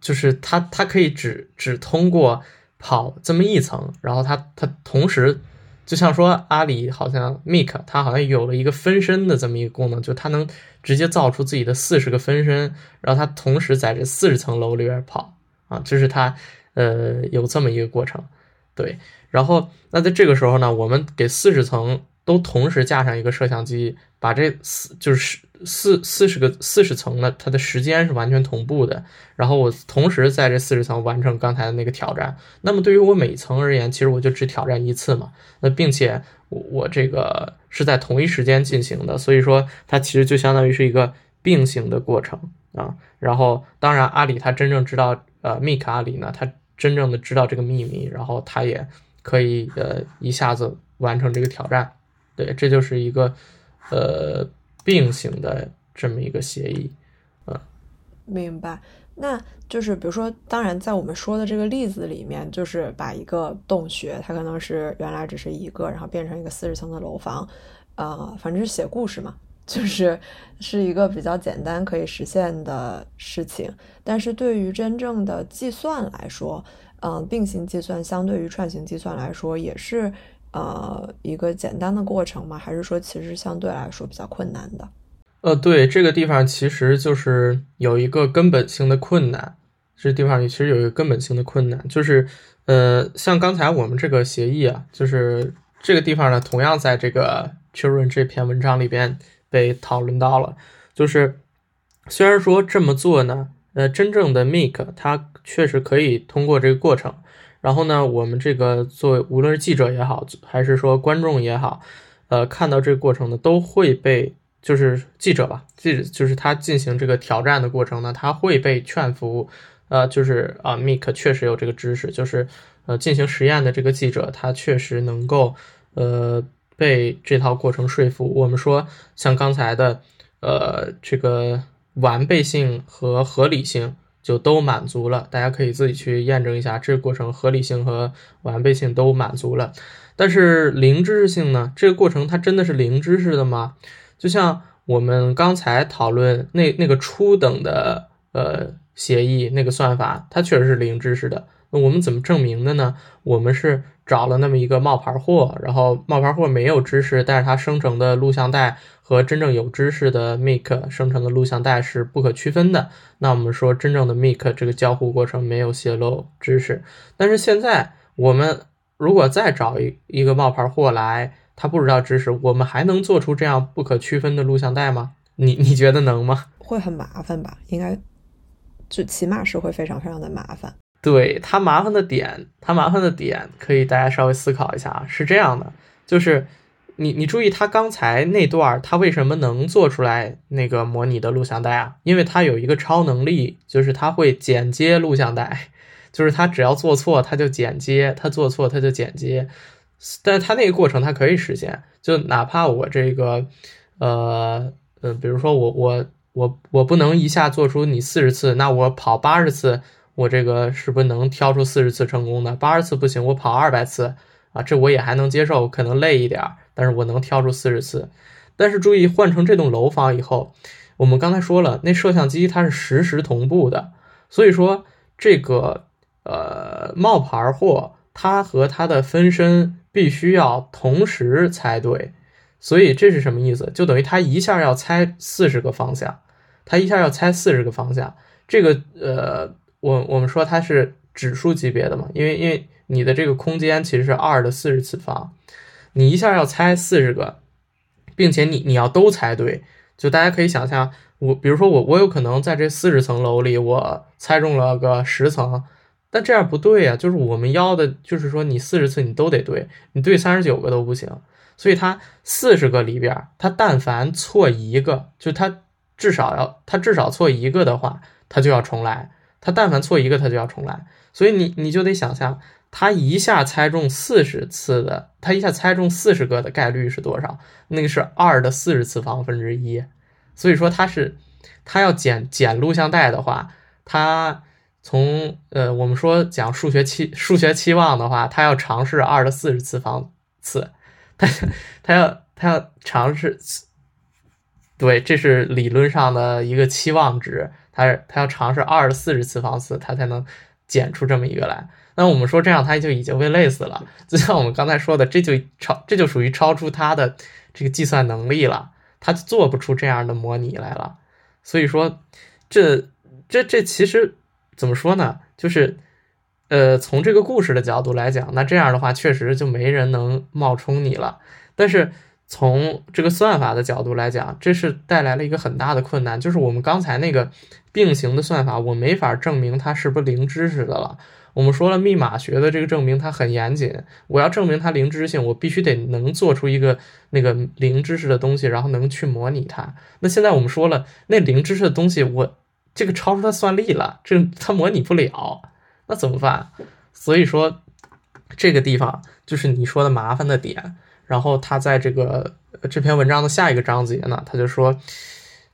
就是它它可以只只通过跑这么一层，然后它它同时。就像说阿里好像 Mik，它好像有了一个分身的这么一个功能，就它能直接造出自己的四十个分身，然后它同时在这四十层楼里边跑啊，这是它呃有这么一个过程，对。然后那在这个时候呢，我们给四十层都同时架上一个摄像机，把这四就是四四十个四十层的它的时间是完全同步的，然后我同时在这四十层完成刚才的那个挑战。那么对于我每层而言，其实我就只挑战一次嘛。那并且我我这个是在同一时间进行的，所以说它其实就相当于是一个并行的过程啊。然后当然阿里他真正知道呃密克阿里呢，他真正的知道这个秘密，然后他也可以呃一下子完成这个挑战。对，这就是一个呃并行的这么一个协议。嗯，明白。那就是比如说，当然在我们说的这个例子里面，就是把一个洞穴，它可能是原来只是一个，然后变成一个四十层的楼房，呃，反正是写故事嘛，就是是一个比较简单可以实现的事情。但是对于真正的计算来说，嗯，并行计算相对于串行计算来说，也是呃一个简单的过程吗？还是说其实相对来说比较困难的？呃，对，这个地方其实就是有一个根本性的困难。这地方其实有一个根本性的困难，就是，呃，像刚才我们这个协议啊，就是这个地方呢，同样在这个 Children 这篇文章里边被讨论到了。就是虽然说这么做呢，呃，真正的 Make 它确实可以通过这个过程，然后呢，我们这个作为无论是记者也好，还是说观众也好，呃，看到这个过程呢，都会被。就是记者吧，记者就是他进行这个挑战的过程呢，他会被劝服，呃，就是啊，Mik 确实有这个知识，就是呃，进行实验的这个记者，他确实能够呃被这套过程说服。我们说像刚才的呃这个完备性和合理性就都满足了，大家可以自己去验证一下，这个过程合理性和完备性都满足了。但是零知识性呢？这个过程它真的是零知识的吗？就像我们刚才讨论那那个初等的呃协议那个算法，它确实是零知识的。那我们怎么证明的呢？我们是找了那么一个冒牌货，然后冒牌货没有知识，但是它生成的录像带和真正有知识的 Make 生成的录像带是不可区分的。那我们说真正的 Make 这个交互过程没有泄露知识。但是现在我们如果再找一一个冒牌货来。他不知道知识，我们还能做出这样不可区分的录像带吗？你 [laughs] 你觉得能吗？会很麻烦吧？应该，就起码是会非常非常的麻烦。对他麻烦的点，他麻烦的点可以大家稍微思考一下啊。是这样的，就是你你注意他刚才那段，他为什么能做出来那个模拟的录像带啊？因为他有一个超能力，就是他会剪接录像带，[laughs] 就是他只要做错他就剪接，他做错他就剪接。但是它那个过程它可以实现，就哪怕我这个，呃，呃，比如说我我我我不能一下做出你四十次，那我跑八十次，我这个是不是能挑出四十次成功的？八十次不行，我跑二百次啊，这我也还能接受，可能累一点，但是我能挑出四十次。但是注意，换成这栋楼房以后，我们刚才说了，那摄像机它是实时同步的，所以说这个呃冒牌货它和它的分身。必须要同时猜对，所以这是什么意思？就等于他一下要猜四十个方向，他一下要猜四十个方向。这个呃，我我们说它是指数级别的嘛，因为因为你的这个空间其实是二的四十次方，你一下要猜四十个，并且你你要都猜对，就大家可以想象，我比如说我我有可能在这四十层楼里，我猜中了个十层。但这样不对呀，就是我们要的，就是说你四十次你都得对，你对三十九个都不行。所以他四十个里边，他但凡错一个，就他至少要他至少错一个的话，他就要重来。他但凡错一个，他就要重来。所以你你就得想象，他一下猜中四十次的，他一下猜中四十个的概率是多少？那个是二的四十次方分之一。所以说他是他要剪剪录像带的话，他。从呃，我们说讲数学期数学期望的话，他要尝试二的四十次方次，他他要他要尝试，对，这是理论上的一个期望值，它它要尝试二十四十次方次，它才能减出这么一个来。那我们说这样，它就已经被累死了。就像我们刚才说的，这就超这就属于超出它的这个计算能力了，它做不出这样的模拟来了。所以说，这这这其实。怎么说呢？就是，呃，从这个故事的角度来讲，那这样的话确实就没人能冒充你了。但是从这个算法的角度来讲，这是带来了一个很大的困难，就是我们刚才那个并行的算法，我没法证明它是不是零知识的了。我们说了，密码学的这个证明它很严谨，我要证明它零知识性，我必须得能做出一个那个零知识的东西，然后能去模拟它。那现在我们说了，那零知识的东西我。这个超出他算力了，这他模拟不了，那怎么办？所以说，这个地方就是你说的麻烦的点。然后他在这个这篇文章的下一个章节呢，他就说，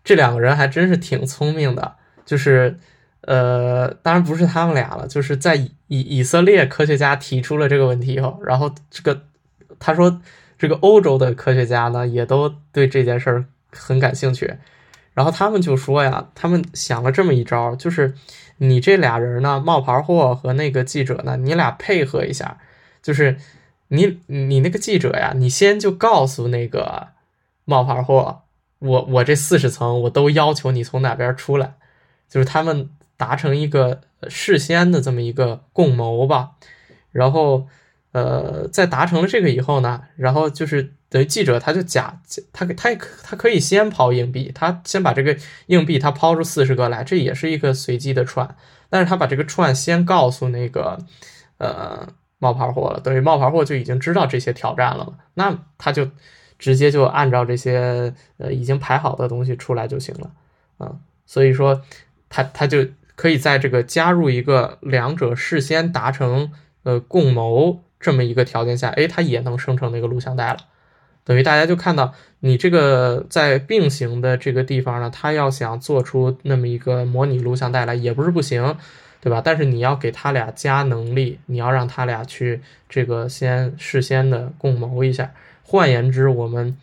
这两个人还真是挺聪明的，就是呃，当然不是他们俩了，就是在以以色列科学家提出了这个问题以后，然后这个他说，这个欧洲的科学家呢，也都对这件事儿很感兴趣。然后他们就说呀，他们想了这么一招，就是你这俩人呢，冒牌货和那个记者呢，你俩配合一下，就是你你那个记者呀，你先就告诉那个冒牌货，我我这四十层我都要求你从哪边出来，就是他们达成一个事先的这么一个共谋吧，然后。呃，在达成了这个以后呢，然后就是等于记者他就假他他也他可以先抛硬币，他先把这个硬币他抛出四十个来，这也是一个随机的串，但是他把这个串先告诉那个呃冒牌货了，等于冒牌货就已经知道这些挑战了嘛，那他就直接就按照这些呃已经排好的东西出来就行了，啊，所以说他他就可以在这个加入一个两者事先达成呃共谋。这么一个条件下，哎，它也能生成那个录像带了，等于大家就看到你这个在并行的这个地方呢，它要想做出那么一个模拟录像带来，也不是不行，对吧？但是你要给他俩加能力，你要让他俩去这个先事先的共谋一下。换言之，我们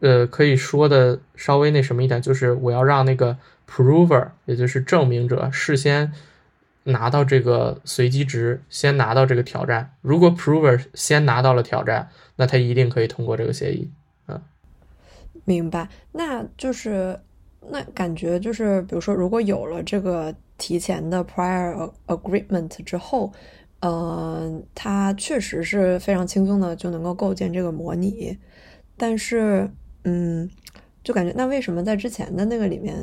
呃可以说的稍微那什么一点，就是我要让那个 prover，也就是证明者事先。拿到这个随机值，先拿到这个挑战。如果 prover 先拿到了挑战，那他一定可以通过这个协议。嗯，明白。那就是那感觉就是，比如说，如果有了这个提前的 prior agreement 之后，嗯，它确实是非常轻松的就能够构建这个模拟。但是，嗯，就感觉那为什么在之前的那个里面？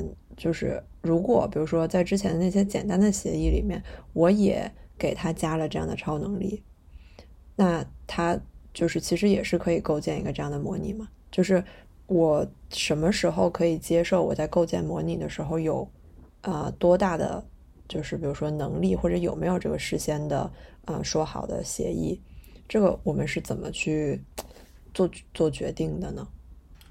就是如果比如说在之前的那些简单的协议里面，我也给他加了这样的超能力，那他就是其实也是可以构建一个这样的模拟嘛？就是我什么时候可以接受我在构建模拟的时候有呃多大的就是比如说能力或者有没有这个事先的呃说好的协议？这个我们是怎么去做做决定的呢？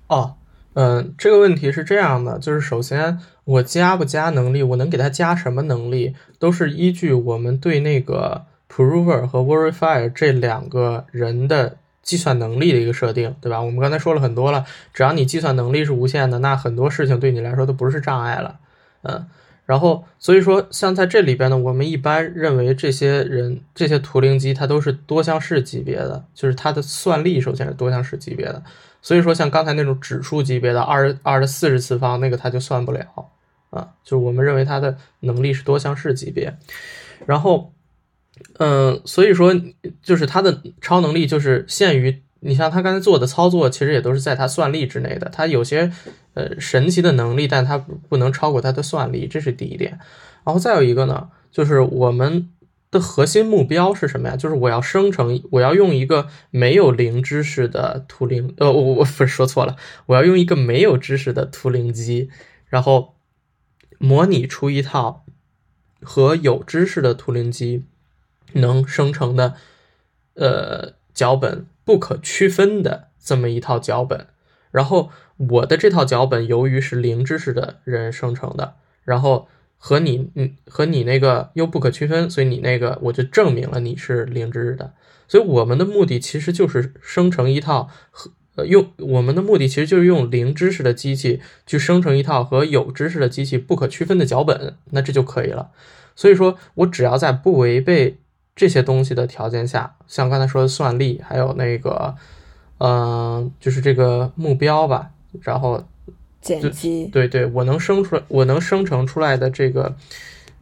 哦。嗯，这个问题是这样的，就是首先我加不加能力，我能给他加什么能力，都是依据我们对那个 prover 和 verifier 这两个人的计算能力的一个设定，对吧？我们刚才说了很多了，只要你计算能力是无限的，那很多事情对你来说都不是障碍了。嗯，然后所以说像在这里边呢，我们一般认为这些人这些图灵机它都是多项式级别的，就是它的算力首先是多项式级别的。所以说，像刚才那种指数级别的二二的四十次方，那个它就算不了啊。就是我们认为它的能力是多项式级别。然后，嗯，所以说，就是它的超能力就是限于你像他刚才做的操作，其实也都是在它算力之内的。它有些呃神奇的能力，但它不能超过它的算力，这是第一点。然后再有一个呢，就是我们。的核心目标是什么呀？就是我要生成，我要用一个没有零知识的图灵，呃，我我不是说错了，我要用一个没有知识的图灵机，然后模拟出一套和有知识的图灵机能生成的，呃，脚本不可区分的这么一套脚本。然后我的这套脚本由于是零知识的人生成的，然后。和你嗯和你那个又不可区分，所以你那个我就证明了你是零知识的。所以我们的目的其实就是生成一套和呃用我们的目的其实就是用零知识的机器去生成一套和有知识的机器不可区分的脚本，那这就可以了。所以说我只要在不违背这些东西的条件下，像刚才说的算力，还有那个嗯就是这个目标吧，然后剪辑，对对，我能生出来，我能生成出来的这个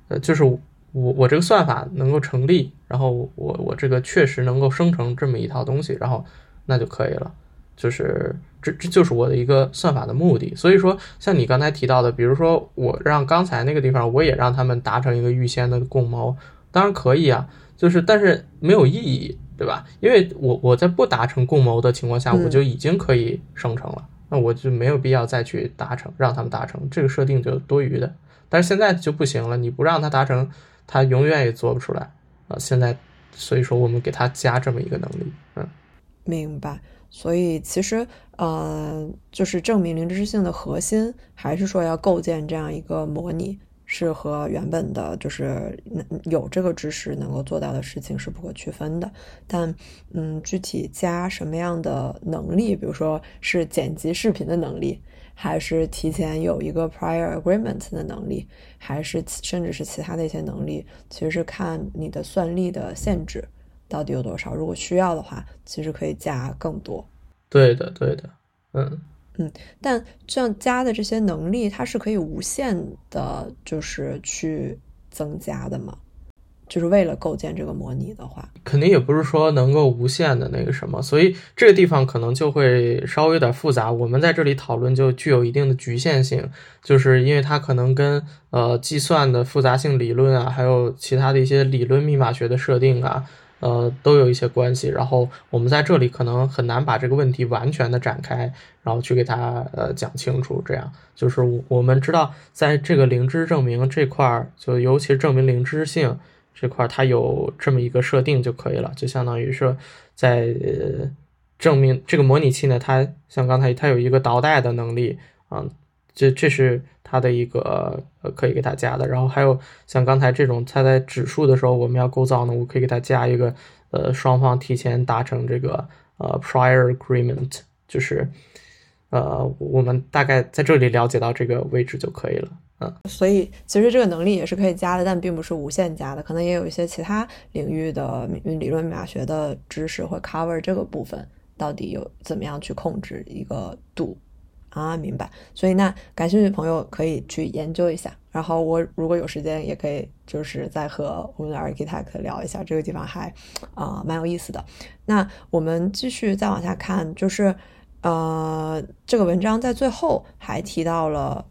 呃就是我我这个算法能够成立，然后我我这个确实能够生成这么一套东西，然后那就可以了。就是这这就是我的一个算法的目的。所以说，像你刚才提到的，比如说我让刚才那个地方，我也让他们达成一个预先的共谋，当然可以啊。就是但是没有意义，对吧？因为我我在不达成共谋的情况下，我就已经可以生成了，那我就没有必要再去达成，让他们达成这个设定就多余的。但是现在就不行了，你不让他达成，他永远也做不出来啊。现在所以说我们给他加这么一个能力，嗯，明白。所以其实，呃，就是证明灵知性的核心，还是说要构建这样一个模拟，是和原本的，就是有这个知识能够做到的事情是不可区分的。但，嗯，具体加什么样的能力，比如说是剪辑视频的能力，还是提前有一个 prior agreement 的能力，还是甚至是其他的一些能力，其实是看你的算力的限制。到底有多少？如果需要的话，其实可以加更多。对的，对的，嗯嗯。但这样加的这些能力，它是可以无限的，就是去增加的吗？就是为了构建这个模拟的话，肯定也不是说能够无限的那个什么，所以这个地方可能就会稍微有点复杂。我们在这里讨论就具有一定的局限性，就是因为它可能跟呃计算的复杂性理论啊，还有其他的一些理论密码学的设定啊。呃，都有一些关系。然后我们在这里可能很难把这个问题完全的展开，然后去给他呃讲清楚。这样就是我们知道，在这个灵知证明这块儿，就尤其是证明灵知性这块儿，它有这么一个设定就可以了。就相当于是在证明这个模拟器呢，它像刚才它有一个倒带的能力啊，这这是。它的一个呃可以给它加的，然后还有像刚才这种，它在指数的时候我们要构造呢，我可以给它加一个呃双方提前达成这个呃 prior agreement，就是呃我们大概在这里了解到这个位置就可以了，嗯，所以其实这个能力也是可以加的，但并不是无限加的，可能也有一些其他领域的理论密码学的知识会 cover 这个部分，到底有怎么样去控制一个度。啊，明白。所以那感兴趣的朋友可以去研究一下。然后我如果有时间，也可以就是再和我们的 architect 聊一下这个地方，还啊蛮有意思的。那我们继续再往下看，就是呃，这个文章在最后还提到了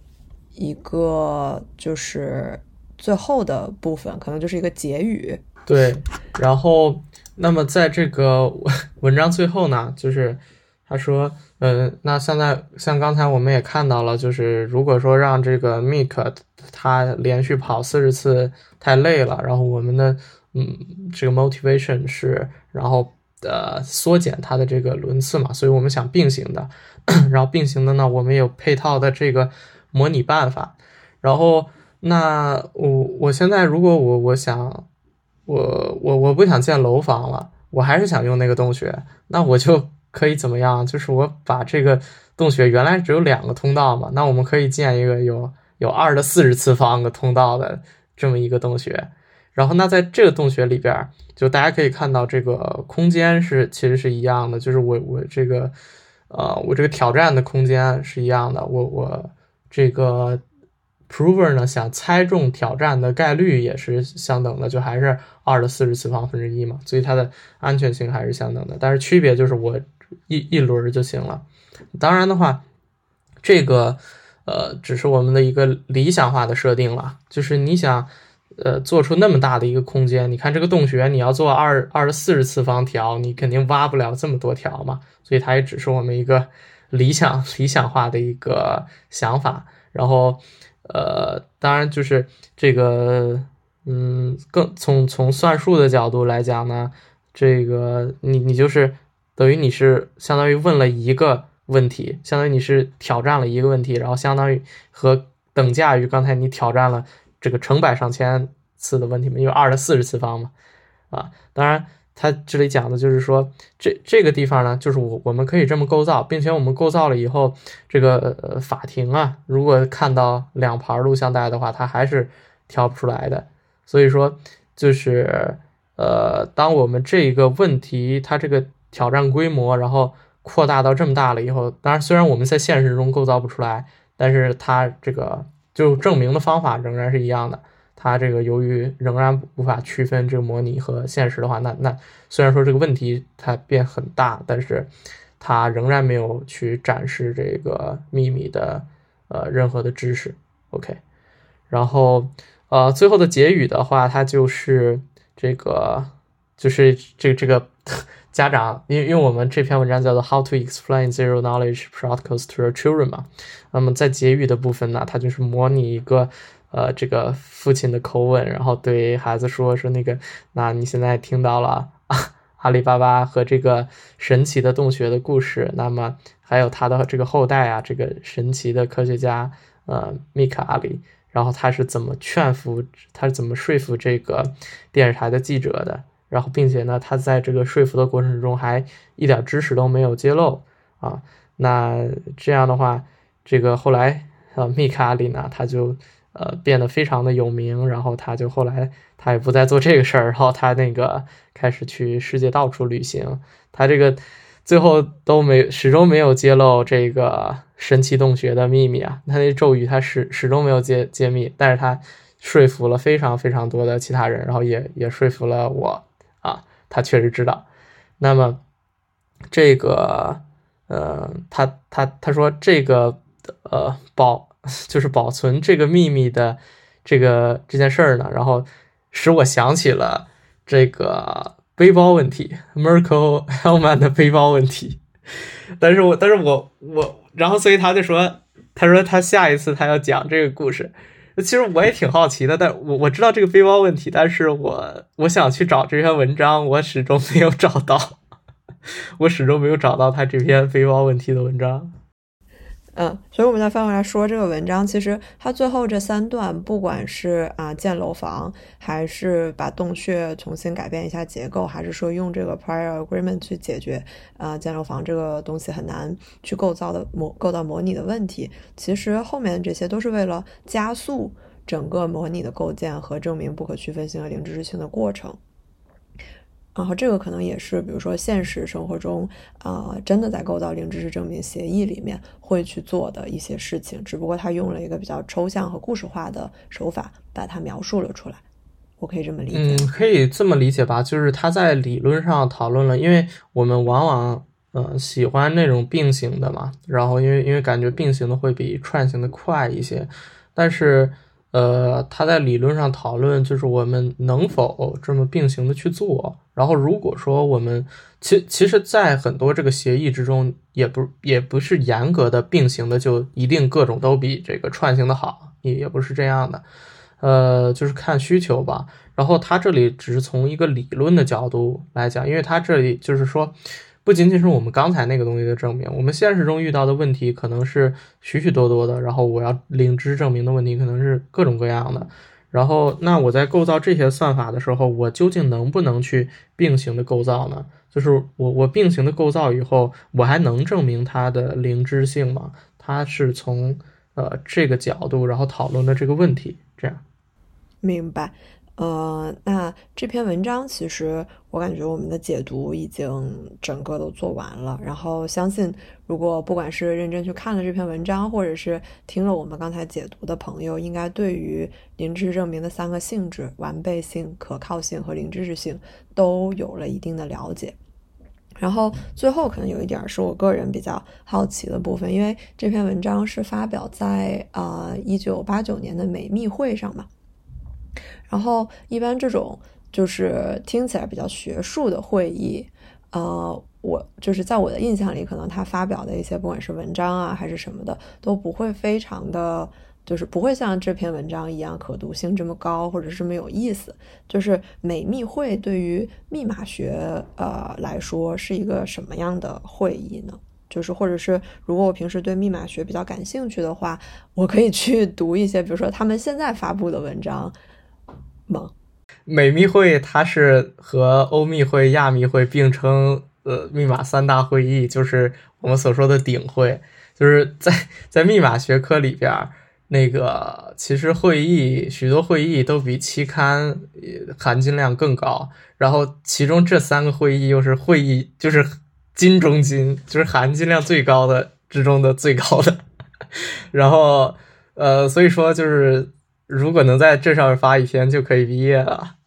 一个，就是最后的部分，可能就是一个结语。对。然后，那么在这个 [laughs] 文章最后呢，就是他说。嗯，那现在像刚才我们也看到了，就是如果说让这个 Mik 它连续跑四十次太累了，然后我们的嗯这个 motivation 是然后呃缩减它的这个轮次嘛，所以我们想并行的，[coughs] 然后并行的呢，我们有配套的这个模拟办法，然后那我我现在如果我我想我我我不想建楼房了，我还是想用那个洞穴，那我就。可以怎么样？就是我把这个洞穴原来只有两个通道嘛，那我们可以建一个有有二的四十次方个通道的这么一个洞穴。然后那在这个洞穴里边，就大家可以看到这个空间是其实是一样的，就是我我这个呃我这个挑战的空间是一样的。我我这个 prover 呢想猜中挑战的概率也是相等的，就还是二的四十次方分之一嘛，所以它的安全性还是相等的。但是区别就是我。一一轮就行了。当然的话，这个呃只是我们的一个理想化的设定了。就是你想呃做出那么大的一个空间，你看这个洞穴，你要做二二十四十次方条，你肯定挖不了这么多条嘛。所以它也只是我们一个 [laughs] 理想理想化的一个想法。然后呃，当然就是这个嗯，更从从算术的角度来讲呢，这个你你就是。等于你是相当于问了一个问题，相当于你是挑战了一个问题，然后相当于和等价于刚才你挑战了这个成百上千次的问题嘛，因为二的四十次方嘛，啊，当然他这里讲的就是说，这这个地方呢，就是我我们可以这么构造，并且我们构造了以后，这个呃法庭啊，如果看到两盘录像带的话，它还是挑不出来的，所以说就是呃，当我们这个问题它这个挑战规模，然后扩大到这么大了以后，当然虽然我们在现实中构造不出来，但是它这个。就证明的方法仍然是一样的，它这个由于仍然无法区分这个模拟和现实的话，那那虽然说这个问题它变很大，但是它仍然没有去展示这个秘密的呃任何的知识。OK，然后呃最后的结语的话，它就是这个就是这这个。家长，因为因为我们这篇文章叫做 How to Explain Zero Knowledge Protocols to Your Children 嘛，那么在结语的部分呢，它就是模拟一个呃这个父亲的口吻，然后对孩子说说那个，那你现在听到了啊 [laughs] 阿里巴巴和这个神奇的洞穴的故事，那么还有他的这个后代啊，这个神奇的科学家呃米卡阿里，然后他是怎么劝服，他是怎么说服这个电视台的记者的？然后，并且呢，他在这个说服的过程中还一点知识都没有揭露啊。那这样的话，这个后来呃，密卡里呢，他就呃变得非常的有名。然后他就后来他也不再做这个事儿，然后他那个开始去世界到处旅行。他这个最后都没始终没有揭露这个神奇洞穴的秘密啊。他那咒语他始始终没有揭揭秘，但是他说服了非常非常多的其他人，然后也也说服了我。他确实知道。那么，这个，呃，他他他说这个，呃，保 [laughs] 就是保存这个秘密的这个这件事儿呢，然后使我想起了这个背包问题，Merkel [laughs] Hellman 的背包问题。[laughs] 但是我但是我我，然后所以他就说，他说他下一次他要讲这个故事。其实我也挺好奇的，但我我知道这个背包问题，但是我我想去找这篇文章，我始终没有找到，[laughs] 我始终没有找到他这篇背包问题的文章。嗯，所以我们再翻回来说这个文章，其实它最后这三段，不管是啊建楼房，还是把洞穴重新改变一下结构，还是说用这个 prior agreement 去解决啊建楼房这个东西很难去构造的模构造模拟的问题，其实后面这些都是为了加速整个模拟的构建和证明不可区分性和零知识性的过程。然后这个可能也是，比如说现实生活中啊，真的在构造零知识证明协议里面会去做的一些事情，只不过他用了一个比较抽象和故事化的手法把它描述了出来。我可以这么理解？嗯，可以这么理解吧。就是他在理论上讨论了，因为我们往往呃喜欢那种并行的嘛，然后因为因为感觉并行的会比串行的快一些，但是。呃，他在理论上讨论，就是我们能否这么并行的去做。然后，如果说我们其其实，在很多这个协议之中，也不也不是严格的并行的，就一定各种都比这个串行的好，也也不是这样的。呃，就是看需求吧。然后他这里只是从一个理论的角度来讲，因为他这里就是说。不仅仅是我们刚才那个东西的证明，我们现实中遇到的问题可能是许许多多的。然后我要领知证明的问题可能是各种各样的。然后那我在构造这些算法的时候，我究竟能不能去并行的构造呢？就是我我并行的构造以后，我还能证明它的零知性吗？它是从呃这个角度然后讨论的这个问题，这样。明白。呃，那这篇文章其实我感觉我们的解读已经整个都做完了。然后相信，如果不管是认真去看了这篇文章，或者是听了我们刚才解读的朋友，应该对于零知识证明的三个性质——完备性、可靠性和零知识性——都有了一定的了解。然后最后可能有一点是我个人比较好奇的部分，因为这篇文章是发表在呃一九八九年的美密会上嘛。然后，一般这种就是听起来比较学术的会议，呃，我就是在我的印象里，可能他发表的一些不管是文章啊还是什么的，都不会非常的，就是不会像这篇文章一样可读性这么高，或者是这么有意思。就是美密会对于密码学呃来说是一个什么样的会议呢？就是或者是如果我平时对密码学比较感兴趣的话，我可以去读一些，比如说他们现在发布的文章吗？美密会它是和欧密会、亚密会并称呃密码三大会议，就是我们所说的顶会，就是在 [laughs] 在密码学科里边，那个其实会议许多会议都比期刊含金量更高，然后其中这三个会议又是会议就是金中金，就是含金量最高的之中的最高的，[laughs] 然后呃所以说就是。如果能在这上面发一篇，就可以毕业了。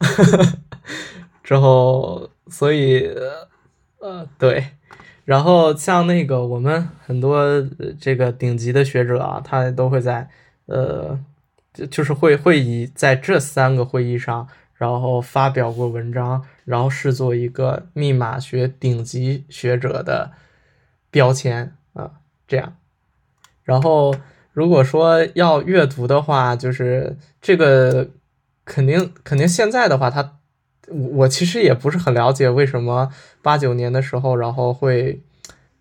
[laughs] 之后，所以，呃，对。然后像那个我们很多这个顶级的学者啊，他都会在呃，就就是会会以在这三个会议上，然后发表过文章，然后视作一个密码学顶级学者的标签啊，这样，然后。如果说要阅读的话，就是这个肯定肯定现在的话，他我我其实也不是很了解为什么八九年的时候，然后会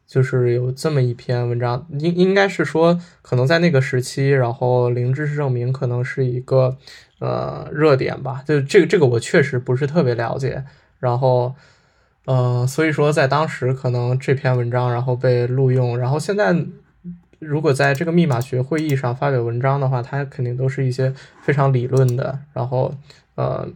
就是有这么一篇文章，应应该是说可能在那个时期，然后零知识证明可能是一个呃热点吧，就这个这个我确实不是特别了解，然后呃所以说在当时可能这篇文章然后被录用，然后现在。如果在这个密码学会议上发表文章的话，它肯定都是一些非常理论的，然后呃，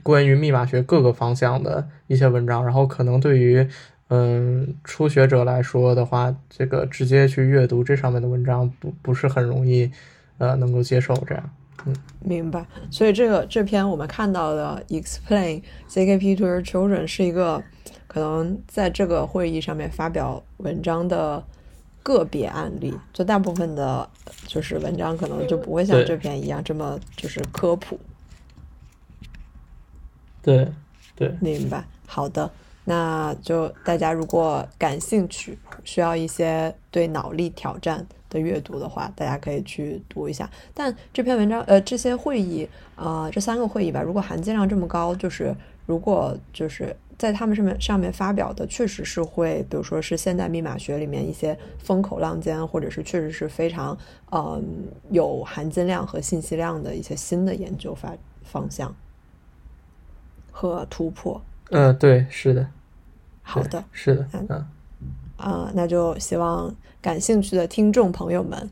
关于密码学各个方向的一些文章。然后可能对于嗯初学者来说的话，这个直接去阅读这上面的文章不不是很容易呃能够接受这样。嗯，明白。所以这个这篇我们看到的 Explain ZKP to Your Children 是一个可能在这个会议上面发表文章的。个别案例，就大部分的，就是文章可能就不会像这篇一样这么就是科普。对对，明白。好的，那就大家如果感兴趣，需要一些对脑力挑战的阅读的话，大家可以去读一下。但这篇文章，呃，这些会议，啊，这三个会议吧，如果含金量这么高，就是如果就是。在他们上面上面发表的，确实是会，比如说是现代密码学里面一些风口浪尖，或者是确实是非常嗯有含金量和信息量的一些新的研究发方向和突破。嗯，对，是的，好的，是的，嗯，啊，那就希望感兴趣的听众朋友们。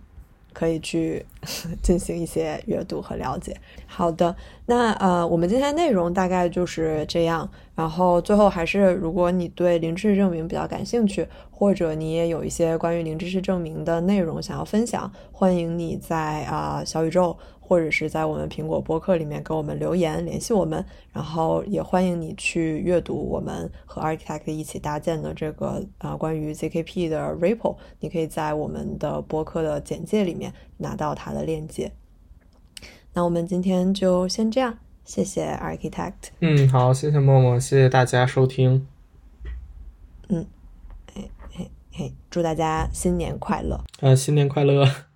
可以去 [laughs] 进行一些阅读和了解。好的，那呃，我们今天内容大概就是这样。然后最后还是，如果你对零知识证明比较感兴趣，或者你也有一些关于零知识证明的内容想要分享，欢迎你在啊小宇宙。或者是在我们苹果播客里面给我们留言联系我们，然后也欢迎你去阅读我们和 Architect 一起搭建的这个啊关于 ZKP 的 Repo，你可以在我们的播客的简介里面拿到它的链接。那我们今天就先这样，谢谢 Architect。嗯，好，谢谢默默，谢谢大家收听。嗯，嘿嘿嘿，祝大家新年快乐。啊，新年快乐。